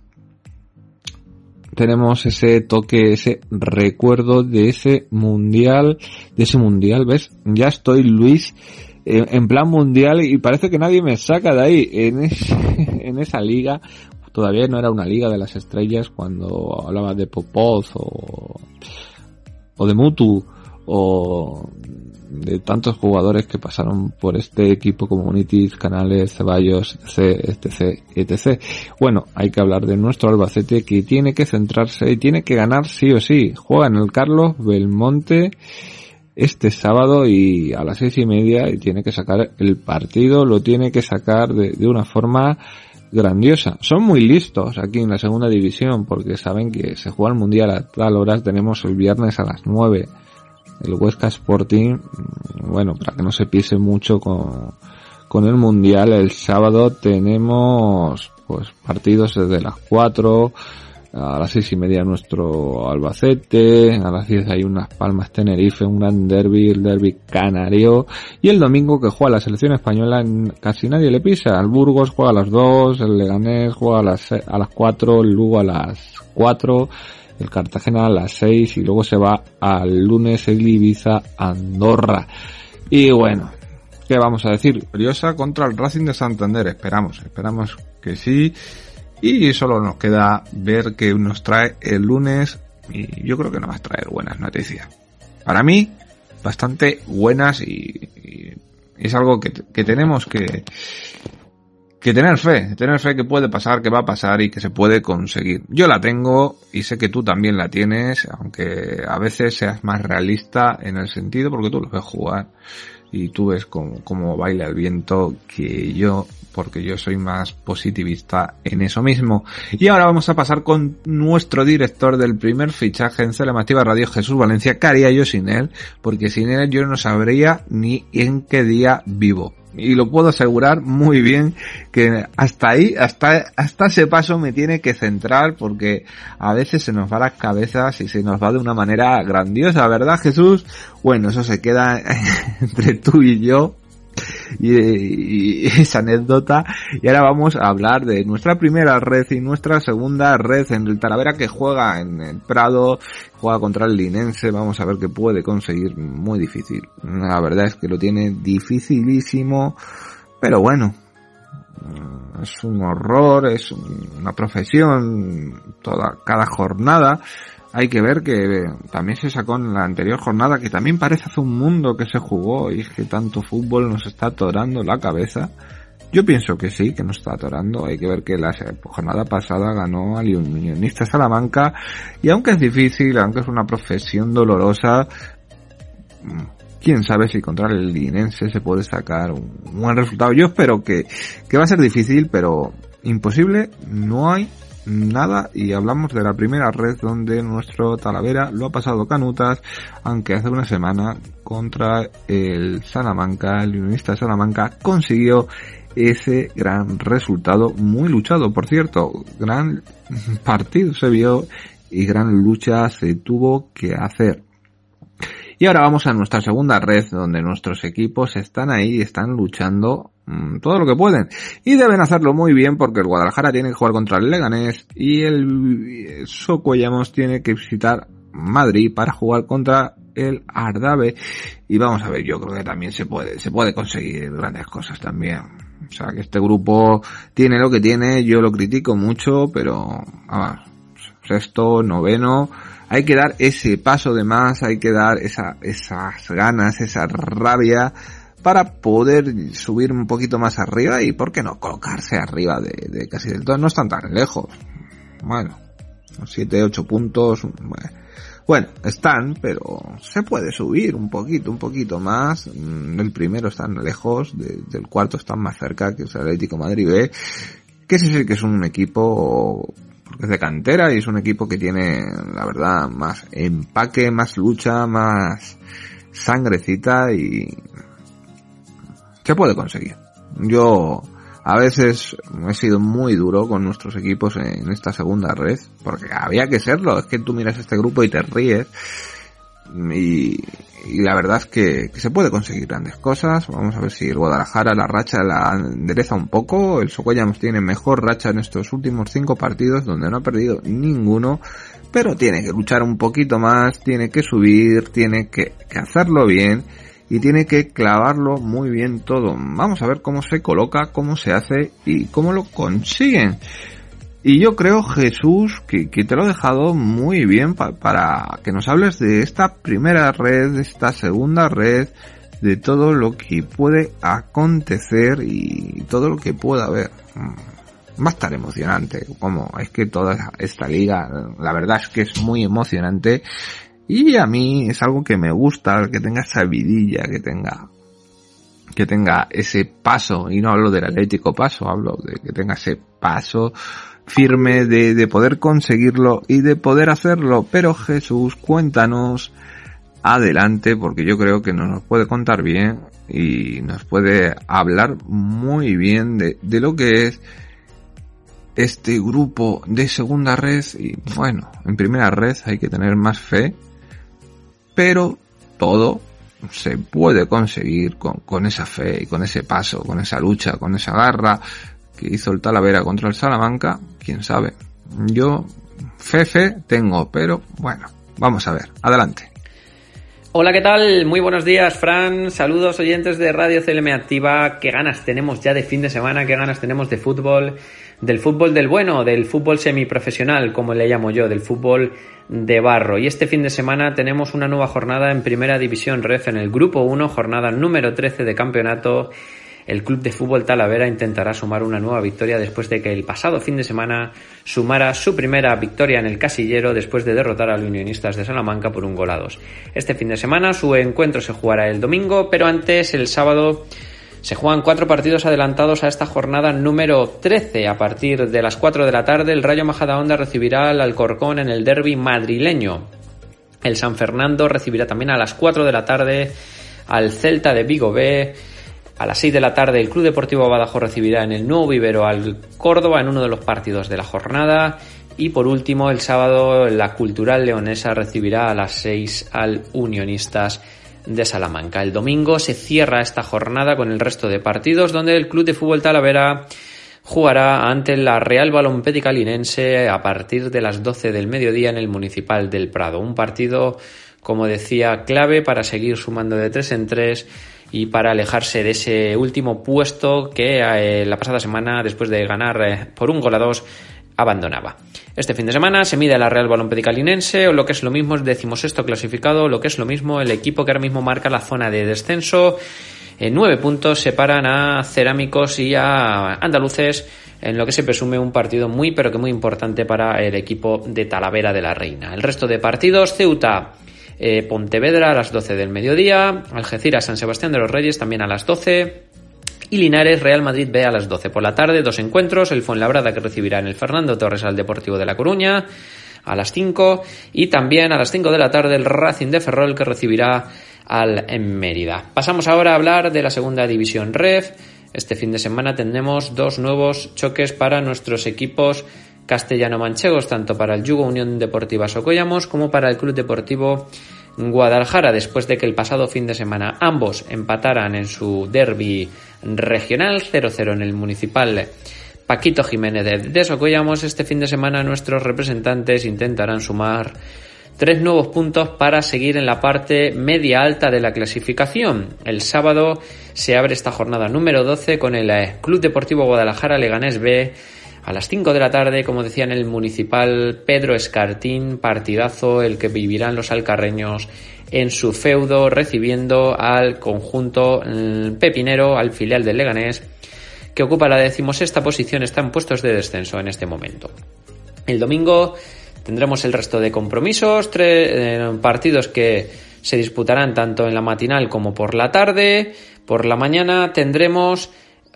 tenemos ese toque, ese recuerdo de ese mundial, de ese mundial, ¿ves? Ya estoy Luis en plan mundial y parece que nadie me saca de ahí en, [LAUGHS] en esa liga. Todavía no era una liga de las estrellas cuando hablaba de Popov o de Mutu o de tantos jugadores que pasaron por este equipo como Unitis, Canales, Ceballos, etc, etc. Bueno, hay que hablar de nuestro Albacete que tiene que centrarse y tiene que ganar sí o sí. Juega en el Carlos Belmonte este sábado y a las seis y media y tiene que sacar el partido, lo tiene que sacar de, de una forma grandiosa. Son muy listos aquí en la segunda división porque saben que se juega el mundial a tal hora, tenemos el viernes a las nueve el Huesca Sporting, mm, bueno, para que no se pise mucho con, con el Mundial, el sábado tenemos pues partidos desde las 4, a las seis y media nuestro Albacete, a las 10 hay unas Palmas Tenerife, un gran derby, el derby canario, y el domingo que juega la selección española casi nadie le pisa, el Burgos juega a las 2, el Leganés juega a las, a las 4, el Lugo a las 4, el Cartagena a las 6 y luego se va al lunes el Ibiza Andorra. Y bueno, ¿qué vamos a decir? Briosa contra el Racing de Santander, esperamos, esperamos que sí. Y solo nos queda ver qué nos trae el lunes y yo creo que nos va a traer buenas noticias. Para mí, bastante buenas y, y es algo que, que tenemos que, que tener fe, tener fe que puede pasar, que va a pasar y que se puede conseguir. Yo la tengo y sé que tú también la tienes, aunque a veces seas más realista en el sentido porque tú lo ves jugar y tú ves cómo, cómo baila el viento que yo, porque yo soy más positivista en eso mismo. Y ahora vamos a pasar con nuestro director del primer fichaje en Celemativa Radio, Jesús Valencia. ¿Qué haría yo sin él? Porque sin él yo no sabría ni en qué día vivo y lo puedo asegurar muy bien que hasta ahí, hasta, hasta ese paso me tiene que centrar porque a veces se nos va las cabezas y se nos va de una manera grandiosa, ¿verdad Jesús? Bueno, eso se queda [LAUGHS] entre tú y yo. Y, [LAUGHS] esa anécdota. Y ahora vamos a hablar de nuestra primera red y nuestra segunda red en el Talavera que juega en el Prado, juega contra el Linense. Vamos a ver qué puede conseguir. Muy difícil. La verdad es que lo tiene dificilísimo. Pero bueno, es un horror, es una profesión toda, cada jornada. Hay que ver que también se sacó en la anterior jornada que también parece hace un mundo que se jugó y es que tanto fútbol nos está atorando la cabeza. Yo pienso que sí, que nos está atorando. Hay que ver que la jornada pasada ganó al Unionista Salamanca y aunque es difícil, aunque es una profesión dolorosa, quién sabe si contra el Linense se puede sacar un buen resultado. Yo espero que, que va a ser difícil, pero imposible no hay nada y hablamos de la primera red donde nuestro Talavera lo ha pasado canutas, aunque hace una semana contra el Salamanca, el unionista Salamanca, consiguió ese gran resultado, muy luchado por cierto, gran [LAUGHS] partido se vio y gran lucha se tuvo que hacer. Y ahora vamos a nuestra segunda red donde nuestros equipos están ahí están luchando todo lo que pueden. Y deben hacerlo muy bien porque el Guadalajara tiene que jugar contra el Leganés y el Socuellamos tiene que visitar Madrid para jugar contra el Ardave. Y vamos a ver, yo creo que también se puede, se puede conseguir grandes cosas también. O sea, que este grupo tiene lo que tiene, yo lo critico mucho, pero, vamos, sexto, noveno, hay que dar ese paso de más, hay que dar esa, esas ganas, esa rabia para poder subir un poquito más arriba y, ¿por qué no?, colocarse arriba de, casi del todo. No están tan lejos. Bueno, 7, 8 puntos. Bueno, están, pero se puede subir un poquito, un poquito más. Mm, el primero están lejos, del cuarto están más cerca, que es el Atlético Madrid B, que sí que es un equipo es de cantera y es un equipo que tiene, la verdad, más empaque, más lucha, más sangrecita y se puede conseguir. Yo a veces he sido muy duro con nuestros equipos en esta segunda red, porque había que serlo, es que tú miras este grupo y te ríes y, y la verdad es que, se puede conseguir grandes cosas. Vamos a ver si el Guadalajara la racha la endereza un poco. El Socollamos tiene mejor racha en estos últimos cinco partidos donde no ha perdido ninguno. Pero tiene que luchar un poquito más, tiene que subir, tiene que hacerlo bien y tiene que clavarlo muy bien todo. Vamos a ver cómo se coloca, cómo se hace y cómo lo consiguen. Y yo creo, Jesús, que, te lo he dejado muy bien para que nos hables de esta primera red, de esta segunda red, de todo lo que puede acontecer y todo lo que pueda haber. Mm, va a estar emocionante, como es que toda esta liga, la verdad es que es muy emocionante y a mí es algo que me gusta, que tenga esa vidilla, que tenga que tenga ese paso, y no hablo del atlético paso, hablo de que tenga ese paso firme de, de poder conseguirlo y de poder hacerlo. Pero Jesús, cuéntanos adelante porque yo creo que nos puede contar bien y nos puede hablar muy bien de, de lo que es este grupo de segunda red y bueno, en primera red hay que tener más fe, pero todo se puede conseguir con, esa fe y con ese paso, con esa lucha, con esa garra, que hizo el Talavera contra el Salamanca, quién sabe. Yo fefe tengo, pero bueno, vamos a ver, adelante. Hola, ¿qué tal? Muy buenos días, Fran. Saludos oyentes de Radio CLM Activa. Qué ganas tenemos ya de fin de semana, qué ganas tenemos de fútbol, del fútbol del bueno, del fútbol semiprofesional, como le llamo yo, del fútbol de barro. Y este fin de semana tenemos una nueva jornada en Primera División Ref en el Grupo 1, jornada número 13 de campeonato el Club de Fútbol Talavera intentará sumar una nueva victoria después de que el pasado fin de semana sumara su primera victoria en el casillero después de derrotar a los unionistas de Salamanca por un golados. Este fin de semana su encuentro se jugará el domingo, pero antes el sábado se juegan cuatro partidos adelantados a esta jornada número 13. A partir de las 4 de la tarde, el Rayo Majadahonda recibirá al Alcorcón en el derby madrileño. El San Fernando recibirá también a las 4 de la tarde al Celta de Vigo B a las 6 de la tarde el Club Deportivo Badajoz recibirá en el nuevo vivero al Córdoba en uno de los partidos de la jornada. Y por último, el sábado la Cultural Leonesa recibirá a las 6 al Unionistas de Salamanca. El domingo se cierra esta jornada con el resto de partidos donde el Club de Fútbol Talavera jugará ante la Real Balompédica Linense a partir de las 12 del mediodía en el Municipal del Prado. Un partido, como decía, clave para seguir sumando de tres en tres y para alejarse de ese último puesto que eh, la pasada semana, después de ganar eh, por un gol a dos, abandonaba. Este fin de semana se mide la Real Balompédica Linense, o lo que es lo mismo, es decimosexto clasificado, lo que es lo mismo, el equipo que ahora mismo marca la zona de descenso. En nueve puntos separan a cerámicos y a andaluces en lo que se presume un partido muy pero que muy importante para el equipo de Talavera de la Reina. El resto de partidos, Ceuta, eh, Pontevedra a las 12 del mediodía, Algeciras, San Sebastián de los Reyes también a las 12 y Linares, Real Madrid B a las 12 por la tarde, dos encuentros, el Fuenlabrada que recibirá en el Fernando Torres al Deportivo de La Coruña a las 5 y también a las 5 de la tarde el Racing de Ferrol que recibirá al Mérida. Pasamos ahora a hablar de la segunda división REF. Este fin de semana tendremos dos nuevos choques para nuestros equipos castellano-manchegos, tanto para el Yugo Unión Deportiva Socollamos como para el Club Deportivo Guadalajara, después de que el pasado fin de semana ambos empataran en su derby regional 0-0 en el municipal Paquito Jiménez de Socollamos, este fin de semana nuestros representantes intentarán sumar tres nuevos puntos para seguir en la parte media alta de la clasificación. El sábado se abre esta jornada número 12 con el Club Deportivo Guadalajara Leganés B a las 5 de la tarde, como decía en el municipal Pedro Escartín, partidazo el que vivirán los alcarreños en su feudo recibiendo al conjunto mm, pepinero, al filial del Leganés, que ocupa la decimosexta posición, está en puestos de descenso en este momento. El domingo tendremos el resto de compromisos, tres eh, partidos que se disputarán tanto en la matinal como por la tarde. Por la mañana tendremos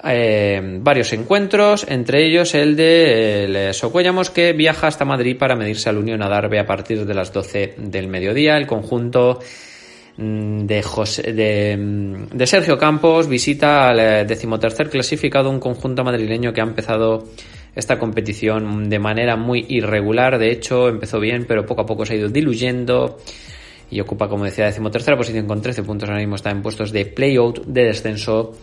eh, varios encuentros, entre ellos el de el Socuellamos que viaja hasta Madrid para medirse al Unión Adarve a partir de las 12 del mediodía. El conjunto mm, de, de, mm, de, Sergio Campos visita al eh, decimotercer clasificado, un conjunto madrileño que ha empezado esta competición de manera muy irregular. De hecho, empezó bien, pero poco a poco se ha ido diluyendo y ocupa, como decía, decimotercera posición con 13 puntos. Ahora mismo está en puestos de playout de descenso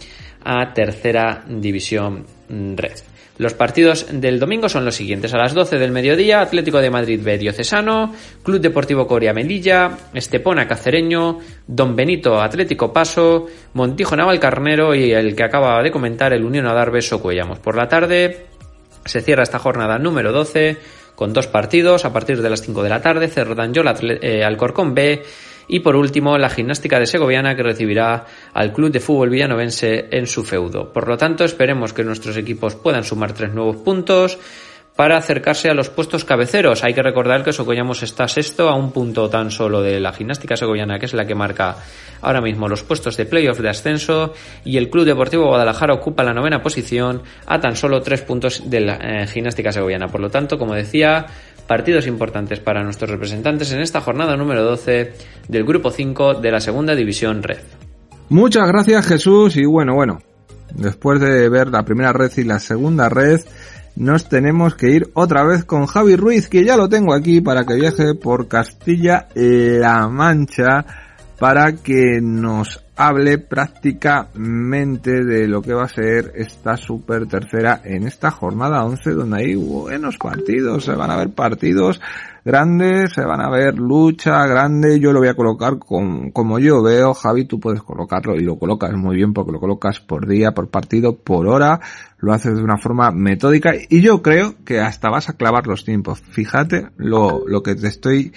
a tercera división red. Los partidos del domingo son los siguientes. A las 12 del mediodía, Atlético de Madrid B Diocesano, Club Deportivo Coria Melilla, Estepona Cacereño, Don Benito Atlético Paso, Montijo Navalcarnero y el que acaba de comentar el Unión Adarve Socuellamos. Por la tarde se cierra esta jornada número 12 con dos partidos a partir de las 5 de la tarde, Cerdanyola eh, Alcorcón B y por último, la gimnástica de Segoviana que recibirá al Club de Fútbol Villanovense en su feudo. Por lo tanto, esperemos que nuestros equipos puedan sumar tres nuevos puntos para acercarse a los puestos cabeceros. Hay que recordar que Socollamos está sexto a un punto tan solo de la gimnástica segoviana, que es la que marca ahora mismo los puestos de playoff de ascenso, y el Club Deportivo Guadalajara ocupa la novena posición a tan solo tres puntos de la eh, gimnástica segoviana. Por lo tanto, como decía, partidos importantes para nuestros representantes en esta jornada número 12 del Grupo 5 de la Segunda División Red. Muchas gracias Jesús y bueno, bueno, después de ver la primera red y la segunda red, nos tenemos que ir otra vez con Javi Ruiz, que ya lo tengo aquí para que viaje por Castilla-La Mancha para que nos hable prácticamente de lo que va a ser esta super tercera en esta jornada 11 donde hay buenos partidos, se van a ver partidos grandes, se van a ver lucha grande, yo lo voy a colocar con, como yo veo, Javi tú puedes colocarlo y lo colocas muy bien porque lo colocas por día, por partido, por hora, lo haces de una forma metódica y yo creo que hasta vas a clavar los tiempos. Fíjate lo, lo que te estoy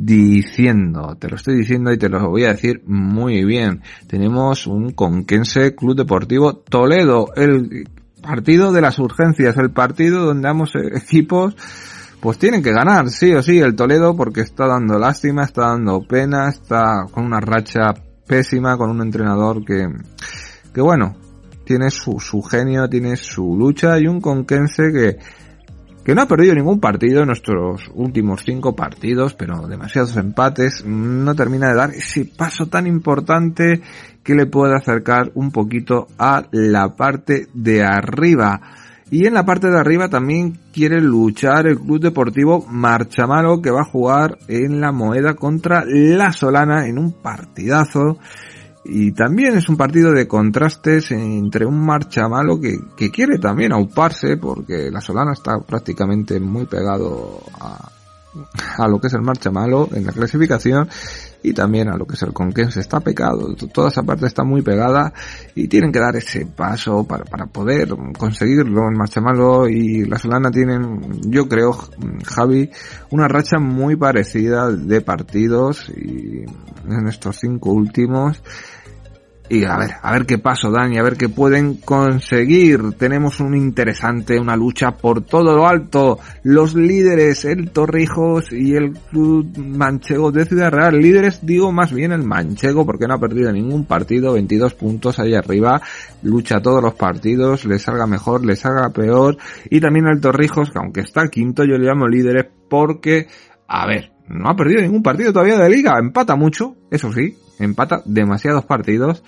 diciendo, te lo estoy diciendo y te lo voy a decir muy bien. Tenemos un Conquense Club Deportivo Toledo, el partido de las urgencias, el partido donde ambos [LAUGHS] equipos pues tienen que ganar, sí o sí, el Toledo porque está dando lástima, está dando pena, está con una racha pésima, con un entrenador que, que bueno, tiene su, su genio, tiene su lucha y un Conquense que, que no ha perdido ningún partido en nuestros últimos cinco partidos, pero demasiados empates, no termina de dar ese paso tan importante que le puede acercar un poquito a la parte de arriba. Y en la parte de arriba también quiere luchar el Club Deportivo Marchamalo que va a jugar en la Moeda contra La Solana en un partidazo. Y también es un partido de contrastes entre un Marchamalo que, que quiere también auparse porque La Solana está prácticamente muy pegado a, a lo que es el marcha malo en la clasificación y también a lo que es el Conquense. Está pegado, toda esa parte está muy pegada y tienen que dar ese paso para, para poder conseguirlo. En marcha malo y la Solana tienen, yo creo, Javi, una racha muy parecida de partidos y en estos cinco últimos y a ver, a ver qué paso dan y a ver qué pueden conseguir. Tenemos un interesante, una lucha por todo lo alto. Los líderes, el Torrijos y el Club Manchego de Ciudad Real. Líderes, digo más bien el Manchego porque no ha perdido ningún partido, 22 puntos ahí arriba. Lucha todos los partidos, le salga mejor, le salga peor. Y también el Torrijos, que aunque está quinto, yo le llamo líderes porque, a ver, no ha perdido ningún partido todavía de liga, empata mucho, eso sí, empata demasiados partidos,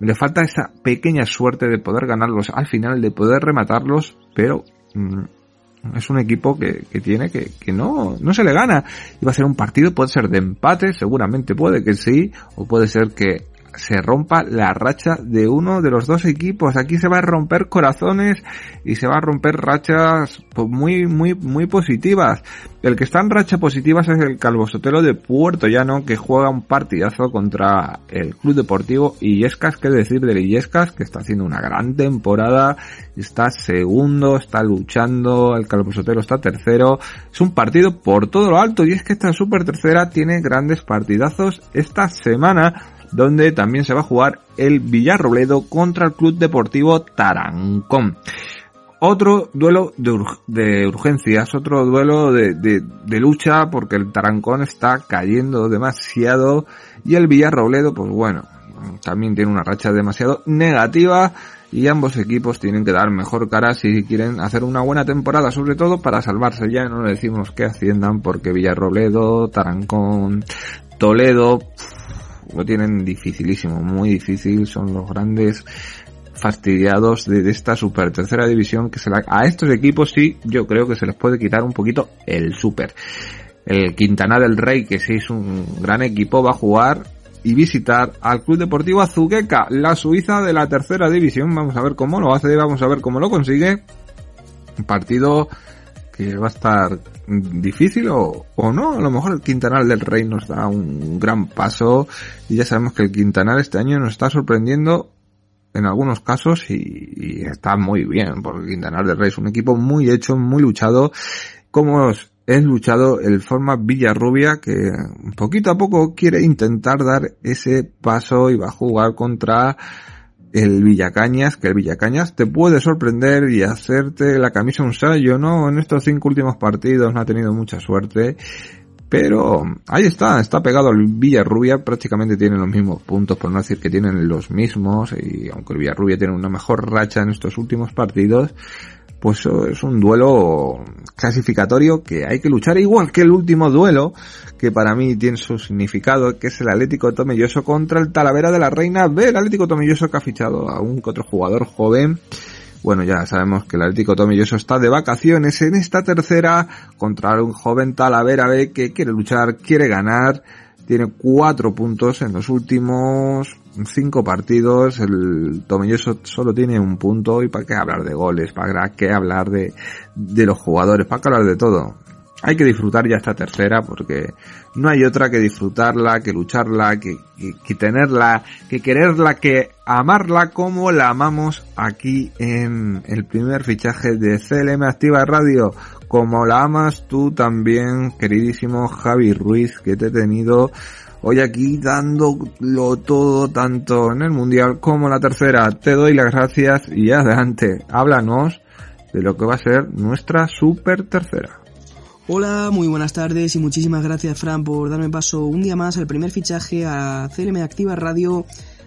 le falta esa pequeña suerte de poder ganarlos al final, de poder rematarlos, pero mm, es un equipo que, que tiene que, que no, no se le gana. Y va a ser un partido, puede ser de empate, seguramente puede que sí, o puede ser que se rompa la racha de uno de los dos equipos. Aquí se va a romper corazones y se va a romper rachas pues, muy, muy, muy positivas. El que está en racha positivas es el Calvo Sotelo de Puerto Llano que juega un partidazo contra el Club Deportivo Illescas, que decir de Illescas, que está haciendo una gran temporada, está segundo, está luchando, el Calvo Sotelo está tercero. Es un partido por todo lo alto y es que esta super tercera tiene grandes partidazos esta semana donde también se va a jugar el Villarrobledo contra el Club Deportivo Tarancón. Otro duelo de, urgencias, otro duelo de, de, lucha porque el Tarancón está cayendo demasiado y el Villarrobledo, pues bueno, también tiene una racha demasiado negativa y ambos equipos tienen que dar mejor cara si quieren hacer una buena temporada, sobre todo para salvarse. Ya no le decimos que asciendan porque Villarrobledo, Tarancón, Toledo, lo tienen dificilísimo, muy difícil, son los grandes fastidiados de, esta super tercera división que se a estos equipos sí yo creo que se les puede quitar un poquito el super. El Quintana del Rey, que sí es un gran equipo, va a jugar y visitar al Club Deportivo Azuqueca, la Suiza de la tercera división. Vamos a ver cómo lo hace, vamos a ver cómo lo consigue. Partido que va a estar difícil o, o no. A lo mejor el Quintanal del Rey nos da un gran paso y ya sabemos que el Quintanal este año nos está sorprendiendo en algunos casos y, está muy bien porque el Quintanal del Rey es un equipo muy hecho, muy luchado. Como es luchado el forma Villarrubia que poquito a poco quiere intentar dar ese paso y va a jugar contra el Villacañas, que el Villacañas te puede sorprender y hacerte la camisa un sello, ¿no? En estos cinco últimos partidos no ha tenido mucha suerte. Pero ahí está, está pegado al Villarrubia, prácticamente tienen los mismos puntos, por no decir que tienen los mismos, y aunque el Villarrubia tiene una mejor racha en estos últimos partidos, pues es un duelo clasificatorio que hay que luchar igual que el último duelo, que para mí tiene su significado, que es el Atlético Tomelloso contra el Talavera de la Reina B, el Atlético Tomelloso que ha fichado a un otro jugador joven. Bueno, ya sabemos que el Atlético Tomelloso está de vacaciones en esta tercera contra un joven Talavera B que quiere luchar, quiere ganar, tiene cuatro puntos en los últimos cinco partidos, el Tomelloso solo tiene un punto y para qué hablar de goles, para qué hablar de, de los jugadores, para qué hablar de todo. Hay que disfrutar ya esta tercera porque no hay otra que disfrutarla, que lucharla, que, que, tenerla, que quererla, que amarla como la amamos aquí en el primer fichaje de CLM Activa Radio. Como la amas tú también, queridísimo Javi Ruiz, que te he tenido hoy aquí dándolo todo tanto en el mundial como en la tercera. Te doy las gracias y adelante, háblanos de lo que va a ser nuestra super tercera. Hola, muy buenas tardes y muchísimas gracias Fran por darme paso un día más al primer fichaje a CLM Activa Radio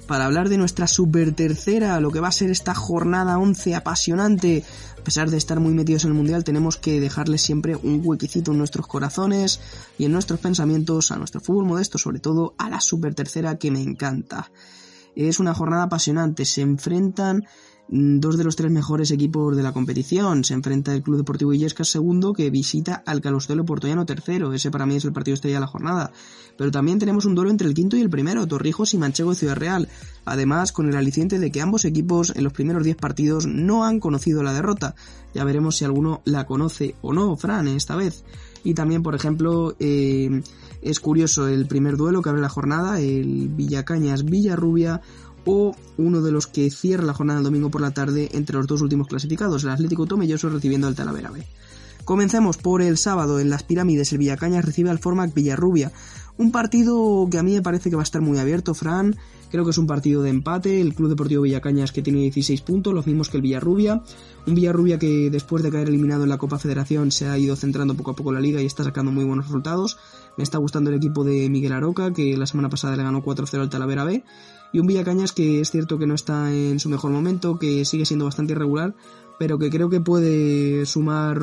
para hablar de nuestra super tercera, lo que va a ser esta jornada 11 apasionante a pesar de estar muy metidos en el mundial, tenemos que dejarle siempre un huequecito en nuestros corazones y en nuestros pensamientos a nuestro fútbol modesto, sobre todo a la super tercera que me encanta. Es una jornada apasionante, se enfrentan dos de los tres mejores equipos de la competición. Se enfrenta el Club Deportivo Illescas segundo que visita al Calostelo Portollano tercero. Ese para mí es el partido estrella de la jornada. Pero también tenemos un duelo entre el quinto y el primero, Torrijos y Manchego de Ciudad Real. Además, con el aliciente de que ambos equipos en los primeros 10 partidos no han conocido la derrota. Ya veremos si alguno la conoce o no, Fran, esta vez. Y también, por ejemplo, eh, es curioso el primer duelo que abre la jornada, el Villacañas Villarrubia o uno de los que cierra la jornada el domingo por la tarde entre los dos últimos clasificados, el Atlético Tomelloso recibiendo al Talavera B. Comencemos por el sábado en las pirámides, el Villacañas recibe al Formac Villarrubia, un partido que a mí me parece que va a estar muy abierto, Fran. Creo que es un partido de empate. El Club Deportivo Villacañas que tiene 16 puntos, los mismos que el Villarrubia. Un Villarrubia que después de caer eliminado en la Copa Federación se ha ido centrando poco a poco la liga y está sacando muy buenos resultados. Me está gustando el equipo de Miguel Aroca, que la semana pasada le ganó 4-0 al Talavera B. Y un Villacañas que es cierto que no está en su mejor momento, que sigue siendo bastante irregular, pero que creo que puede sumar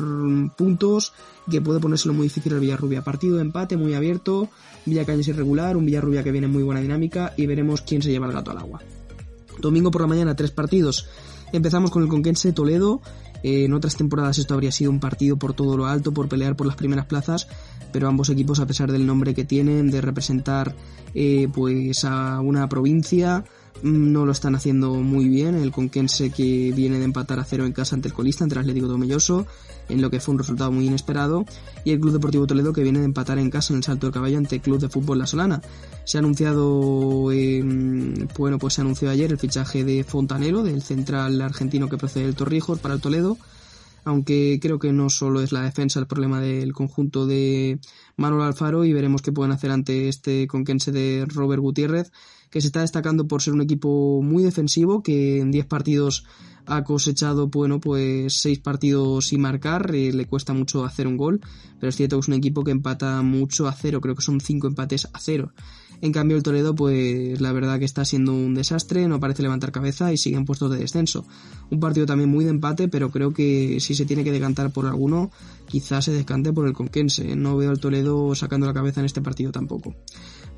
puntos y que puede ponérselo muy difícil al Villarrubia. Partido de empate muy abierto, Villacañas irregular, un Villarrubia que viene en muy buena dinámica y veremos quién se lleva el gato al agua. Domingo por la mañana, tres partidos. Empezamos con el Conquense Toledo. En otras temporadas esto habría sido un partido por todo lo alto, por pelear por las primeras plazas, pero ambos equipos, a pesar del nombre que tienen, de representar eh, pues a una provincia, no lo están haciendo muy bien. El Conquense que viene de empatar a cero en casa ante el colista, ante el Atlético Tomelloso, en lo que fue un resultado muy inesperado. Y el Club Deportivo Toledo que viene de empatar en casa en el Salto del Caballo ante el Club de Fútbol La Solana. Se ha anunciado, eh, bueno, pues se anunció ayer el fichaje de Fontanero, del central argentino que procede del Torrijos para el Toledo aunque creo que no solo es la defensa el problema del conjunto de Manuel Alfaro y veremos qué pueden hacer ante este conquense de Robert Gutiérrez, que se está destacando por ser un equipo muy defensivo, que en 10 partidos ha cosechado, bueno, pues 6 partidos sin marcar, eh, le cuesta mucho hacer un gol, pero es cierto que es un equipo que empata mucho a cero, creo que son 5 empates a cero. En cambio el Toledo pues la verdad que está siendo un desastre, no parece levantar cabeza y sigue en puestos de descenso. Un partido también muy de empate, pero creo que si se tiene que decantar por alguno, quizás se descante por el Conquense. No veo al Toledo sacando la cabeza en este partido tampoco.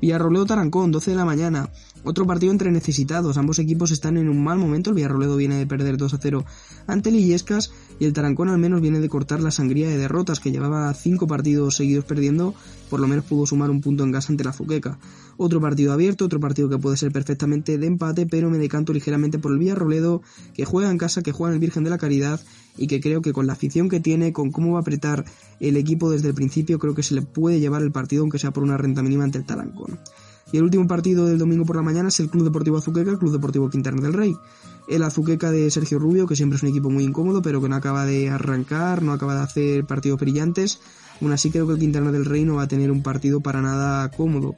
Villarroledo Tarancón, 12 de la mañana. Otro partido entre necesitados. Ambos equipos están en un mal momento. El Villarroledo viene de perder 2 a 0 ante Lillescas y el Tarancón al menos viene de cortar la sangría de derrotas que llevaba 5 partidos seguidos perdiendo. Por lo menos pudo sumar un punto en gas ante la Fuqueca. Otro partido abierto, otro partido que puede ser perfectamente de empate, pero me decanto ligeramente por el Villarroledo que juega en casa, que juega en el Virgen de la Caridad y que creo que con la afición que tiene, con cómo va a apretar el equipo desde el principio, creo que se le puede llevar el partido aunque sea por una renta mínima ante el Tarancón. Y el último partido del domingo por la mañana es el Club Deportivo Azuqueca, el Club Deportivo Quintana del Rey. El Azuqueca de Sergio Rubio, que siempre es un equipo muy incómodo, pero que no acaba de arrancar, no acaba de hacer partidos brillantes. Aún así creo que el Quintana del Rey no va a tener un partido para nada cómodo.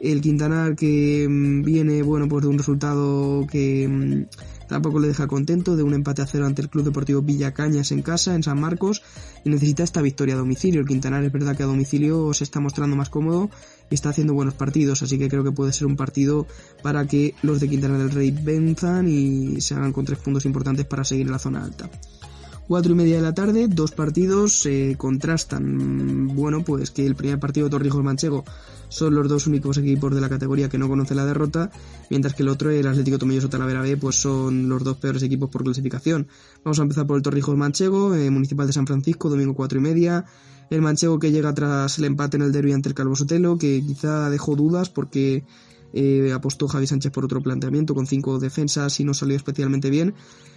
El Quintana que mm, viene, bueno, pues de un resultado que mm, tampoco le deja contento, de un empate a cero ante el Club Deportivo Villacañas en casa, en San Marcos, y necesita esta victoria a domicilio. El Quintanar es verdad que a domicilio se está mostrando más cómodo y está haciendo buenos partidos, así que creo que puede ser un partido para que los de Quintana del Rey venzan y se hagan con tres puntos importantes para seguir en la zona alta. Cuatro y media de la tarde, dos partidos se contrastan. Bueno, pues que el primer partido Torrijos Manchego son los dos únicos equipos de la categoría que no conocen la derrota, mientras que el otro, el Atlético Tomelloso Talavera B, pues son los dos peores equipos por clasificación. Vamos a empezar por el Torrijos Manchego, eh, Municipal de San Francisco, domingo cuatro y media. El Manchego que llega tras el empate en el derby ante el Calvo Sotelo, que quizá dejó dudas porque eh, apostó Javi Sánchez por otro planteamiento con cinco defensas y no salió especialmente bien.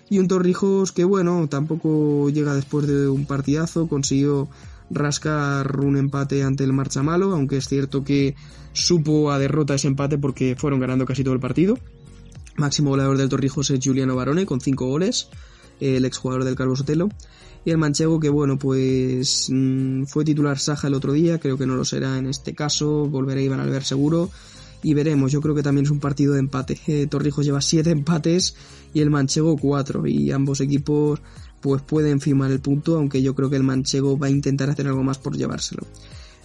Y un Torrijos que, bueno, tampoco llega después de un partidazo, consiguió rascar un empate ante el Marchamalo, aunque es cierto que supo a derrota ese empate porque fueron ganando casi todo el partido. Máximo goleador del Torrijos es Juliano Barone con cinco goles, el exjugador del Calvo Sotelo. Y el manchego que bueno, pues mm, fue titular Saja el otro día, creo que no lo será en este caso, volverá Iván Albert seguro y veremos. Yo creo que también es un partido de empate. Eh, Torrijos lleva 7 empates y el Manchego 4 y ambos equipos pues pueden firmar el punto, aunque yo creo que el Manchego va a intentar hacer algo más por llevárselo.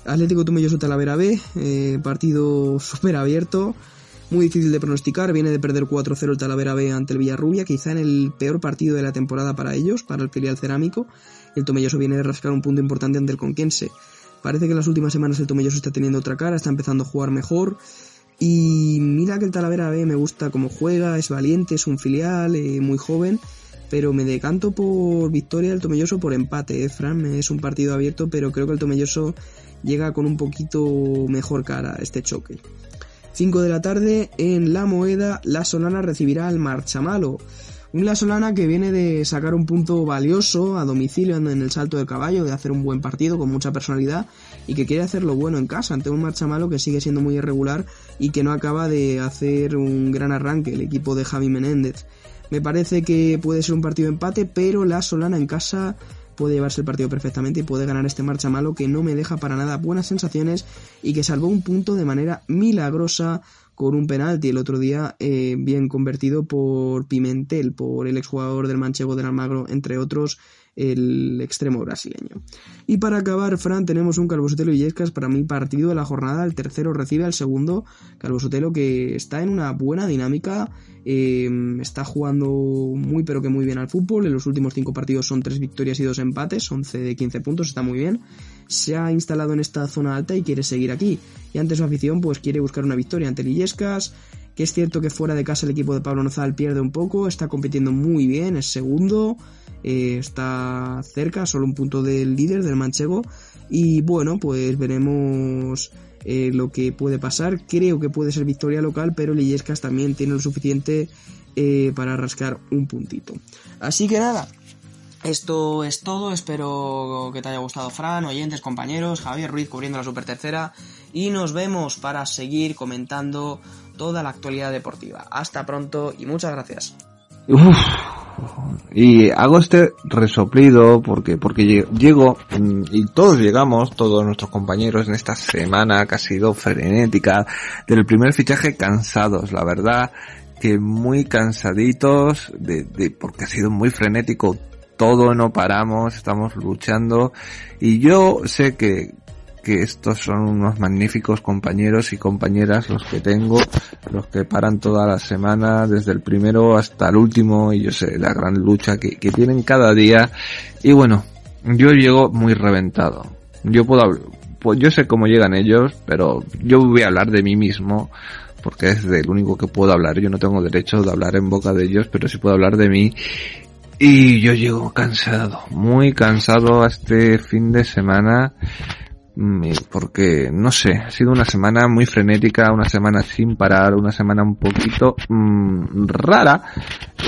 Atlético Tumelloso Talavera B, eh, partido [LAUGHS] súper abierto, muy difícil de pronosticar, viene de perder 4-0 el Talavera B ante el Villarrubia, quizá en el peor partido de la temporada para ellos, para el filial cerámico. El Tomelloso viene de rascar un punto importante ante el Conquense. Parece que en las últimas semanas el Tomelloso está teniendo otra cara, está empezando a jugar mejor, y mira que el Talavera B me gusta cómo juega, es valiente, es un filial, eh, muy joven. pero me decanto por victoria del Tomelloso por empate, ¿eh, Fran? Es un partido abierto, pero creo que el Tomelloso llega con un poquito mejor cara a este choque. 5 de la tarde en La Moeda, La Solana recibirá al Marchamalo. Un La Solana que viene de sacar un punto valioso a domicilio en el salto del caballo, de hacer un buen partido con mucha personalidad y que quiere hacerlo bueno en casa ante un Marchamalo que sigue siendo muy irregular y que no acaba de hacer un gran arranque el equipo de Javi Menéndez. Me parece que puede ser un partido de empate, pero la Solana en casa puede llevarse el partido perfectamente y puede ganar este marcha malo que no me deja para nada buenas sensaciones y que salvó un punto de manera milagrosa con un penalti el otro día eh, bien convertido por Pimentel, por el exjugador del Manchego del Almagro, entre otros el extremo brasileño. Y para acabar, Fran, tenemos un Calvo Sotelo y Yescas para mi partido de la jornada. El tercero recibe al segundo. Calvo Sotelo que está en una buena dinámica. Em, está jugando muy pero que muy bien al fútbol. En los últimos cinco partidos son tres victorias y dos empates. 11 de 15 puntos. Está muy bien. Se ha instalado en esta zona alta y quiere seguir aquí. Y ante su afición pues quiere buscar una victoria ante Illescas que es cierto que fuera de casa el equipo de Pablo Nozal pierde un poco, está compitiendo muy bien, es segundo, eh, está cerca, solo un punto del líder, del manchego. Y bueno, pues veremos eh, lo que puede pasar. Creo que puede ser victoria local, pero Lillescas también tiene lo suficiente eh, para rascar un puntito. Así que nada, esto es todo, espero que te haya gustado Fran, oyentes, compañeros, Javier Ruiz cubriendo la Super Tercera y nos vemos para seguir comentando toda la actualidad deportiva. Hasta pronto y muchas gracias. Y hago este resoplido porque, porque llego, mm, y todos llegamos, todos nuestros compañeros en esta semana que ha sido frenética, del primer fichaje cansados, la verdad, que muy cansaditos, de, de, porque ha sido muy frenético todo, no paramos, estamos luchando, y yo sé que, que estos son unos magníficos compañeros y compañeras los que tengo, los que paran toda la semana, desde el primero hasta el último, y yo sé la gran lucha que, que tienen cada día. Y bueno, yo llego muy reventado. Yo puedo, pues yo sé cómo llegan ellos, pero yo voy a hablar de mí mismo, porque es del único que puedo hablar. Yo no tengo derecho de hablar en boca de ellos, pero sí puedo hablar de mí. Y yo llego cansado, muy cansado a este fin de semana porque no sé, ha sido una semana muy frenética, una semana sin parar, una semana un poquito mmm, rara,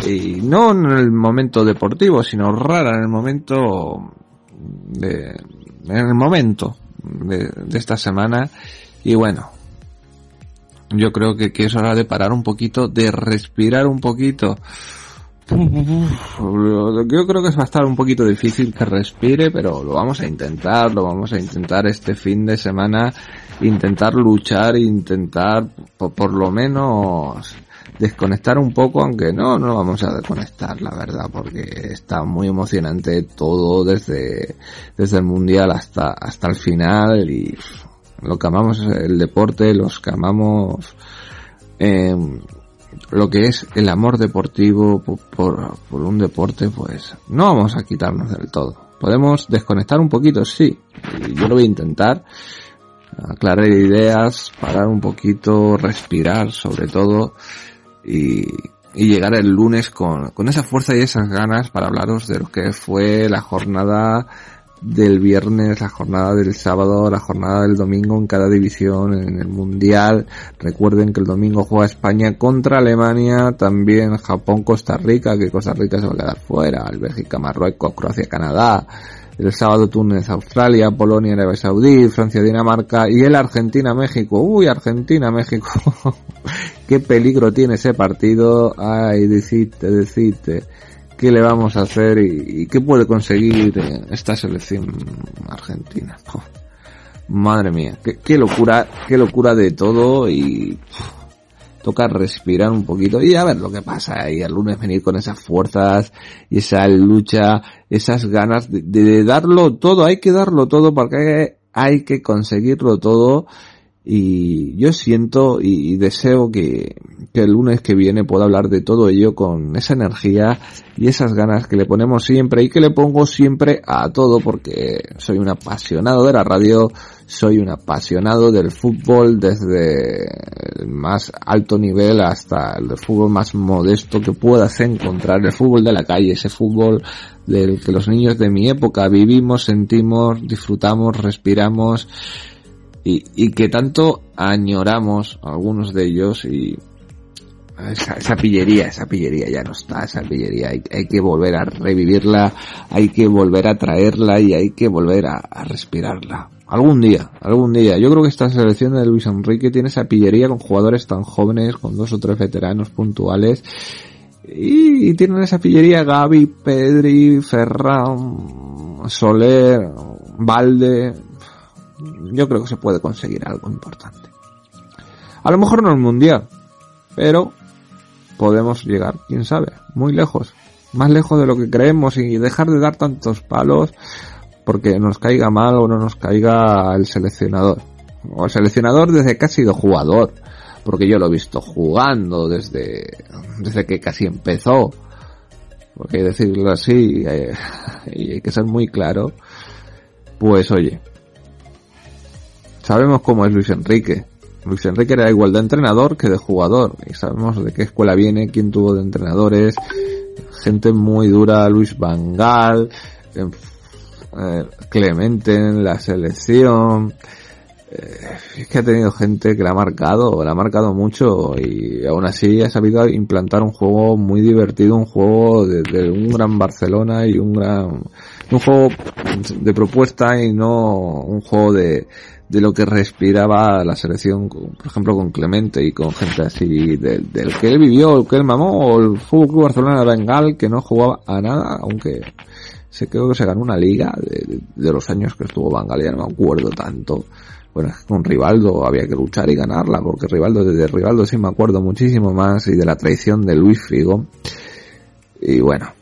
y no en el momento deportivo, sino rara en el momento de, en el momento de, esta semana, y bueno, yo creo que es hora de parar un poquito, de respirar un poquito, yo creo que va a estar un poquito difícil que respire, pero lo vamos a intentar, lo vamos a intentar este fin de semana, intentar luchar, intentar por, por lo menos desconectar un poco, aunque no, no vamos a desconectar, la verdad, porque está muy emocionante todo desde, desde el mundial hasta, hasta el final y lo que amamos el deporte, los que amamos, eh, lo que es el amor deportivo por, por, un deporte, pues no vamos a quitarnos del todo. Podemos desconectar un poquito, sí, yo lo voy a intentar, aclarar ideas, parar un poquito, respirar sobre todo, y, y llegar el lunes con, con esa fuerza y esas ganas para hablaros de lo que fue la jornada del viernes, la jornada del sábado, la jornada del domingo en cada división en el mundial. Recuerden que el domingo juega España contra Alemania, también Japón, Costa Rica, que Costa Rica se va a quedar fuera, Bélgica, Marruecos, Croacia, Canadá. El sábado Túnez, Australia, Polonia, Arabia Saudí, Francia, Dinamarca y el Argentina, México. Uy, Argentina, México. [LAUGHS] Qué peligro tiene ese partido. Ay, decite, decite qué le vamos a hacer y, qué puede conseguir esta selección argentina. madre mía, qué, locura, qué locura de todo y toca respirar un poquito. Y a ver lo que pasa y el lunes venir con esas fuerzas y esa lucha, esas ganas de, de darlo todo, hay que darlo todo porque hay que conseguirlo todo y yo siento y, deseo que, el lunes que viene pueda hablar de todo ello con esa energía y esas ganas que le ponemos siempre y que le pongo siempre a todo porque soy un apasionado de la radio, soy un apasionado del fútbol desde el más alto nivel hasta el fútbol más modesto que puedas encontrar, el fútbol de la calle, ese fútbol del que los niños de mi época vivimos, sentimos, disfrutamos, respiramos y, y que tanto añoramos algunos de ellos y esa, esa, pillería, esa pillería ya no está, esa pillería hay, que volver a revivirla, hay que volver a traerla y hay que volver a, respirarla. Algún día, algún día. Yo creo que esta selección de Luis Enrique tiene esa pillería con jugadores tan jóvenes, con dos o tres veteranos puntuales. Y, y tienen esa pillería Gaby, Pedri, Ferran, Soler, Valde. Yo creo que se puede conseguir algo importante. A lo mejor no el mundial, pero podemos llegar, quién sabe, muy lejos, más lejos de lo que creemos y dejar de dar tantos palos porque nos caiga mal o no nos caiga el seleccionador. O el seleccionador desde que ha sido jugador, porque yo lo he visto jugando desde, desde que casi empezó. Porque decirlo así, eh, [LAUGHS] y hay que ser muy claro, pues oye, sabemos cómo es Luis Enrique, Luis Enrique era igual de entrenador que de jugador. Y sabemos de qué escuela viene, quién tuvo de entrenadores. Gente muy dura, Luis Vangal, eh, Clemente en la selección. Eh, es que ha tenido gente que la ha marcado, la ha marcado mucho y aún así ha sabido implantar un juego muy divertido, un juego de, un gran Barcelona y un gran, un juego de propuesta y no un juego de, de lo que respiraba la selección, por ejemplo, con Clemente y con gente así del, del que él vivió, el que él mamó, o el Fútbol Club Barcelona de Bengal, que no jugaba a nada, aunque se creo que se ganó una liga de, de los años que estuvo Bengal, ya no me acuerdo tanto. Bueno, con Rivaldo había que luchar y ganarla, porque Rivaldo, desde Rivaldo sí me acuerdo muchísimo más, y de la traición de Luis Figo. Y bueno,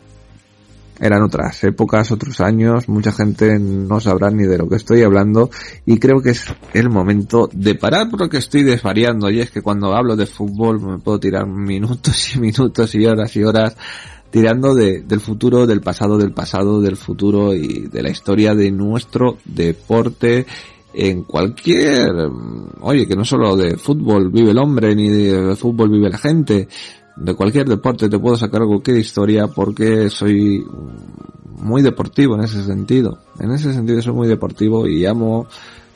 eran otras épocas, otros años, mucha gente no sabrá ni de lo que estoy hablando y creo que es el momento de parar porque estoy desvariando y es que cuando hablo de fútbol me puedo tirar minutos y minutos y horas y horas tirando de, del futuro, del pasado, del pasado, del futuro y de la historia de nuestro deporte en cualquier, oye, que no solo de fútbol vive el hombre ni de fútbol vive la gente, de cualquier deporte te puedo sacar cualquier historia porque soy muy deportivo en ese sentido. En ese sentido soy muy deportivo y amo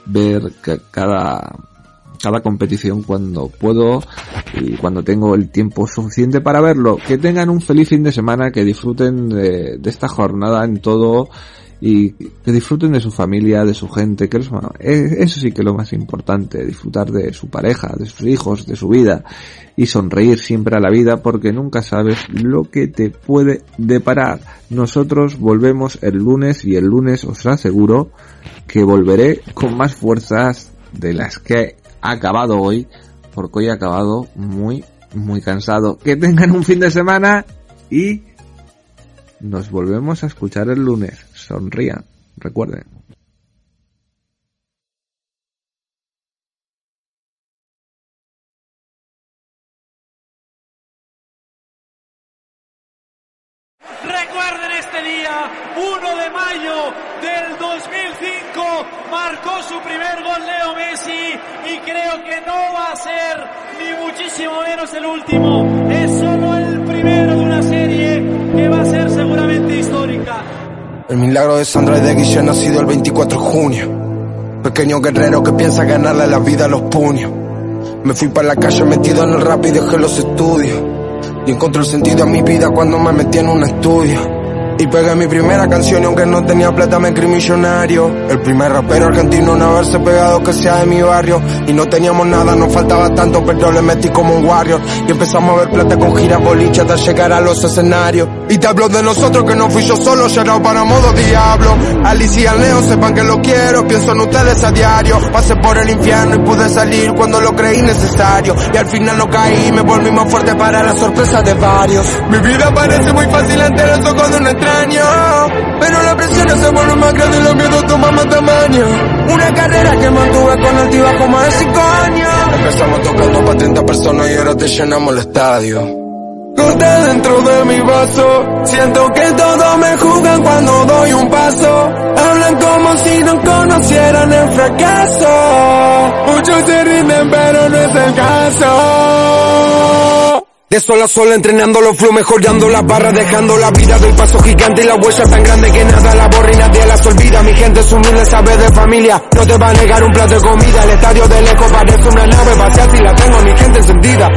ver cada cada competición cuando puedo y cuando tengo el tiempo suficiente para verlo. Que tengan un feliz fin de semana, que disfruten de, de esta jornada en todo y que disfruten de su familia, de su gente, que eso sí que es lo más importante, disfrutar de su pareja, de sus hijos, de su vida y sonreír siempre a la vida porque nunca sabes lo que te puede deparar. Nosotros volvemos el lunes y el lunes os aseguro que volveré con más fuerzas de las que he acabado hoy porque hoy he acabado muy muy cansado. Que tengan un fin de semana y nos volvemos a escuchar el lunes. Sonrían, recuerden. Recuerden este día, 1 de mayo del 2005, marcó su primer gol Leo Messi y creo que no va a ser ni muchísimo menos el último. Es solo el primero de una serie que va a ser seguramente histórica. El milagro de Sandra de Guille nacido el 24 de junio. Pequeño guerrero que piensa ganarle la vida a los puños. Me fui para la calle metido en el rap y dejé los estudios. Y encontré el sentido a mi vida cuando me metí en un estudio. Y pegué mi primera canción y aunque no tenía plata me creí millonario. El primer rapero argentino en haberse pegado que sea de mi barrio. Y no teníamos nada, nos faltaba tanto pero le metí como un warrior. Y empezamos a ver plata con giras bolichas hasta llegar a los escenarios. Y te hablo de nosotros que no fui yo solo, llegado para modo diablo. Alicia y Leo sepan que lo quiero, pienso en ustedes a diario. Pasé por el infierno y pude salir cuando lo creí necesario. Y al final no caí, me volví más fuerte para la sorpresa de varios. Mi vida parece muy fácil ante los ojos de un extraño pero la presión se vuelve más grande y los miedos toman más tamaño. Una carrera que mantuve con altibajo más de cinco años. Empezamos tocando para 30 personas y ahora te llenamos el estadio. Corte dentro de mi vaso. Siento que todos me juzgan cuando doy un paso. Hablan como si no conocieran el fracaso. Muchos se rinden, pero no es el caso. De sol a sol entrenando los flow, mejorando las barras, dejando la vida del paso gigante y la huella tan grande que nada la borra y nadie las olvida. Mi gente es humilde, sabe de familia, no te va a negar un plato de comida. El estadio del eco parece una nave vacía si la tengo mi gente encendida.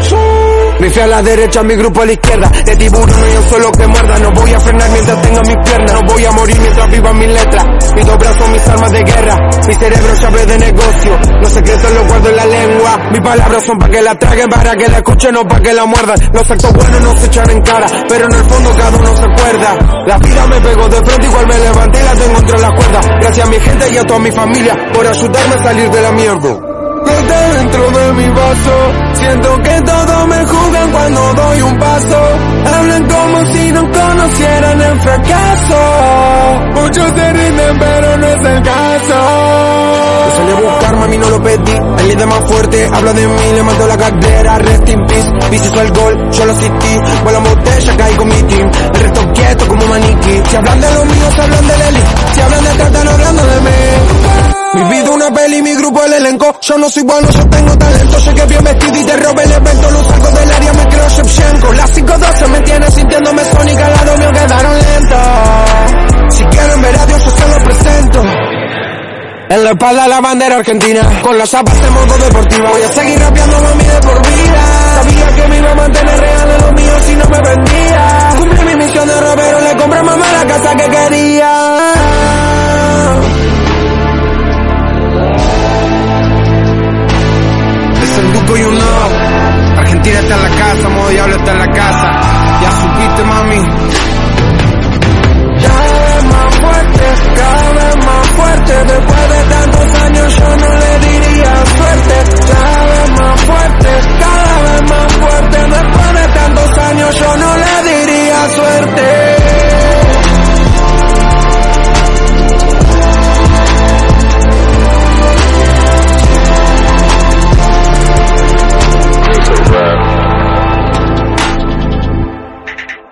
Mi fe a la derecha, mi grupo a la izquierda. De tiburón hay un solo que muerda. No voy a frenar mientras tenga mis piernas. No voy a morir mientras viva mis letras. Brazos, mis armas de guerra. Mi cerebro llave de negocio. Los secretos los guardo en la lengua. Mis palabras son para que la traguen, para que la escuchen, no para que la muerdan. Los actos buenos no se echan en cara, pero en el fondo cada uno se acuerda. La vida me pegó de frente, igual me levanté y la tengo entre las cuerdas. Gracias a mi gente y a toda mi familia por ayudarme a salir de la mierda. Dentro de mi vaso, siento que todos me juzgan cuando doy un paso. Hablan como si no conocieran el fracaso. Muchos se rinden, pero no es el caso. Yo salí a buscar, mami, no lo pedí. El líder más fuerte habla de mí, le mando la carrera, rest in peace. Vicio el gol, yo lo asistí. Vuelan botella, caí con mi team. El resto quieto como maniquí. Si hablan de los míos, hablan de Leli. Si hablan de trata, no hablando de mí. Mi vida una peli, mi grupo el elenco. Yo no soy bueno, yo tengo talento. Que bien vestido y te robo el evento. Lo saco del área, me creo Shevchenko. Las 512 me tiene sintiéndome sónica. Al lado mío quedaron lentos. Si quieren ver a Dios, yo se lo presento. En la espalda la bandera argentina Con las zapas de modo deportiva Voy a seguir rapeando mami de por vida Sabía que me iba a mantener real en lo mío si no me vendía Cumplí mi misión de robero Le compré mamá la casa que quería You know. Argentina está en la casa, modo diablo está en la casa. Ya supiste, mami. Cada vez más fuerte, cada vez más fuerte. Después de tantos años yo no le diría suerte. Cada vez más fuerte, cada vez más fuerte. Después de tantos años yo no le diría suerte.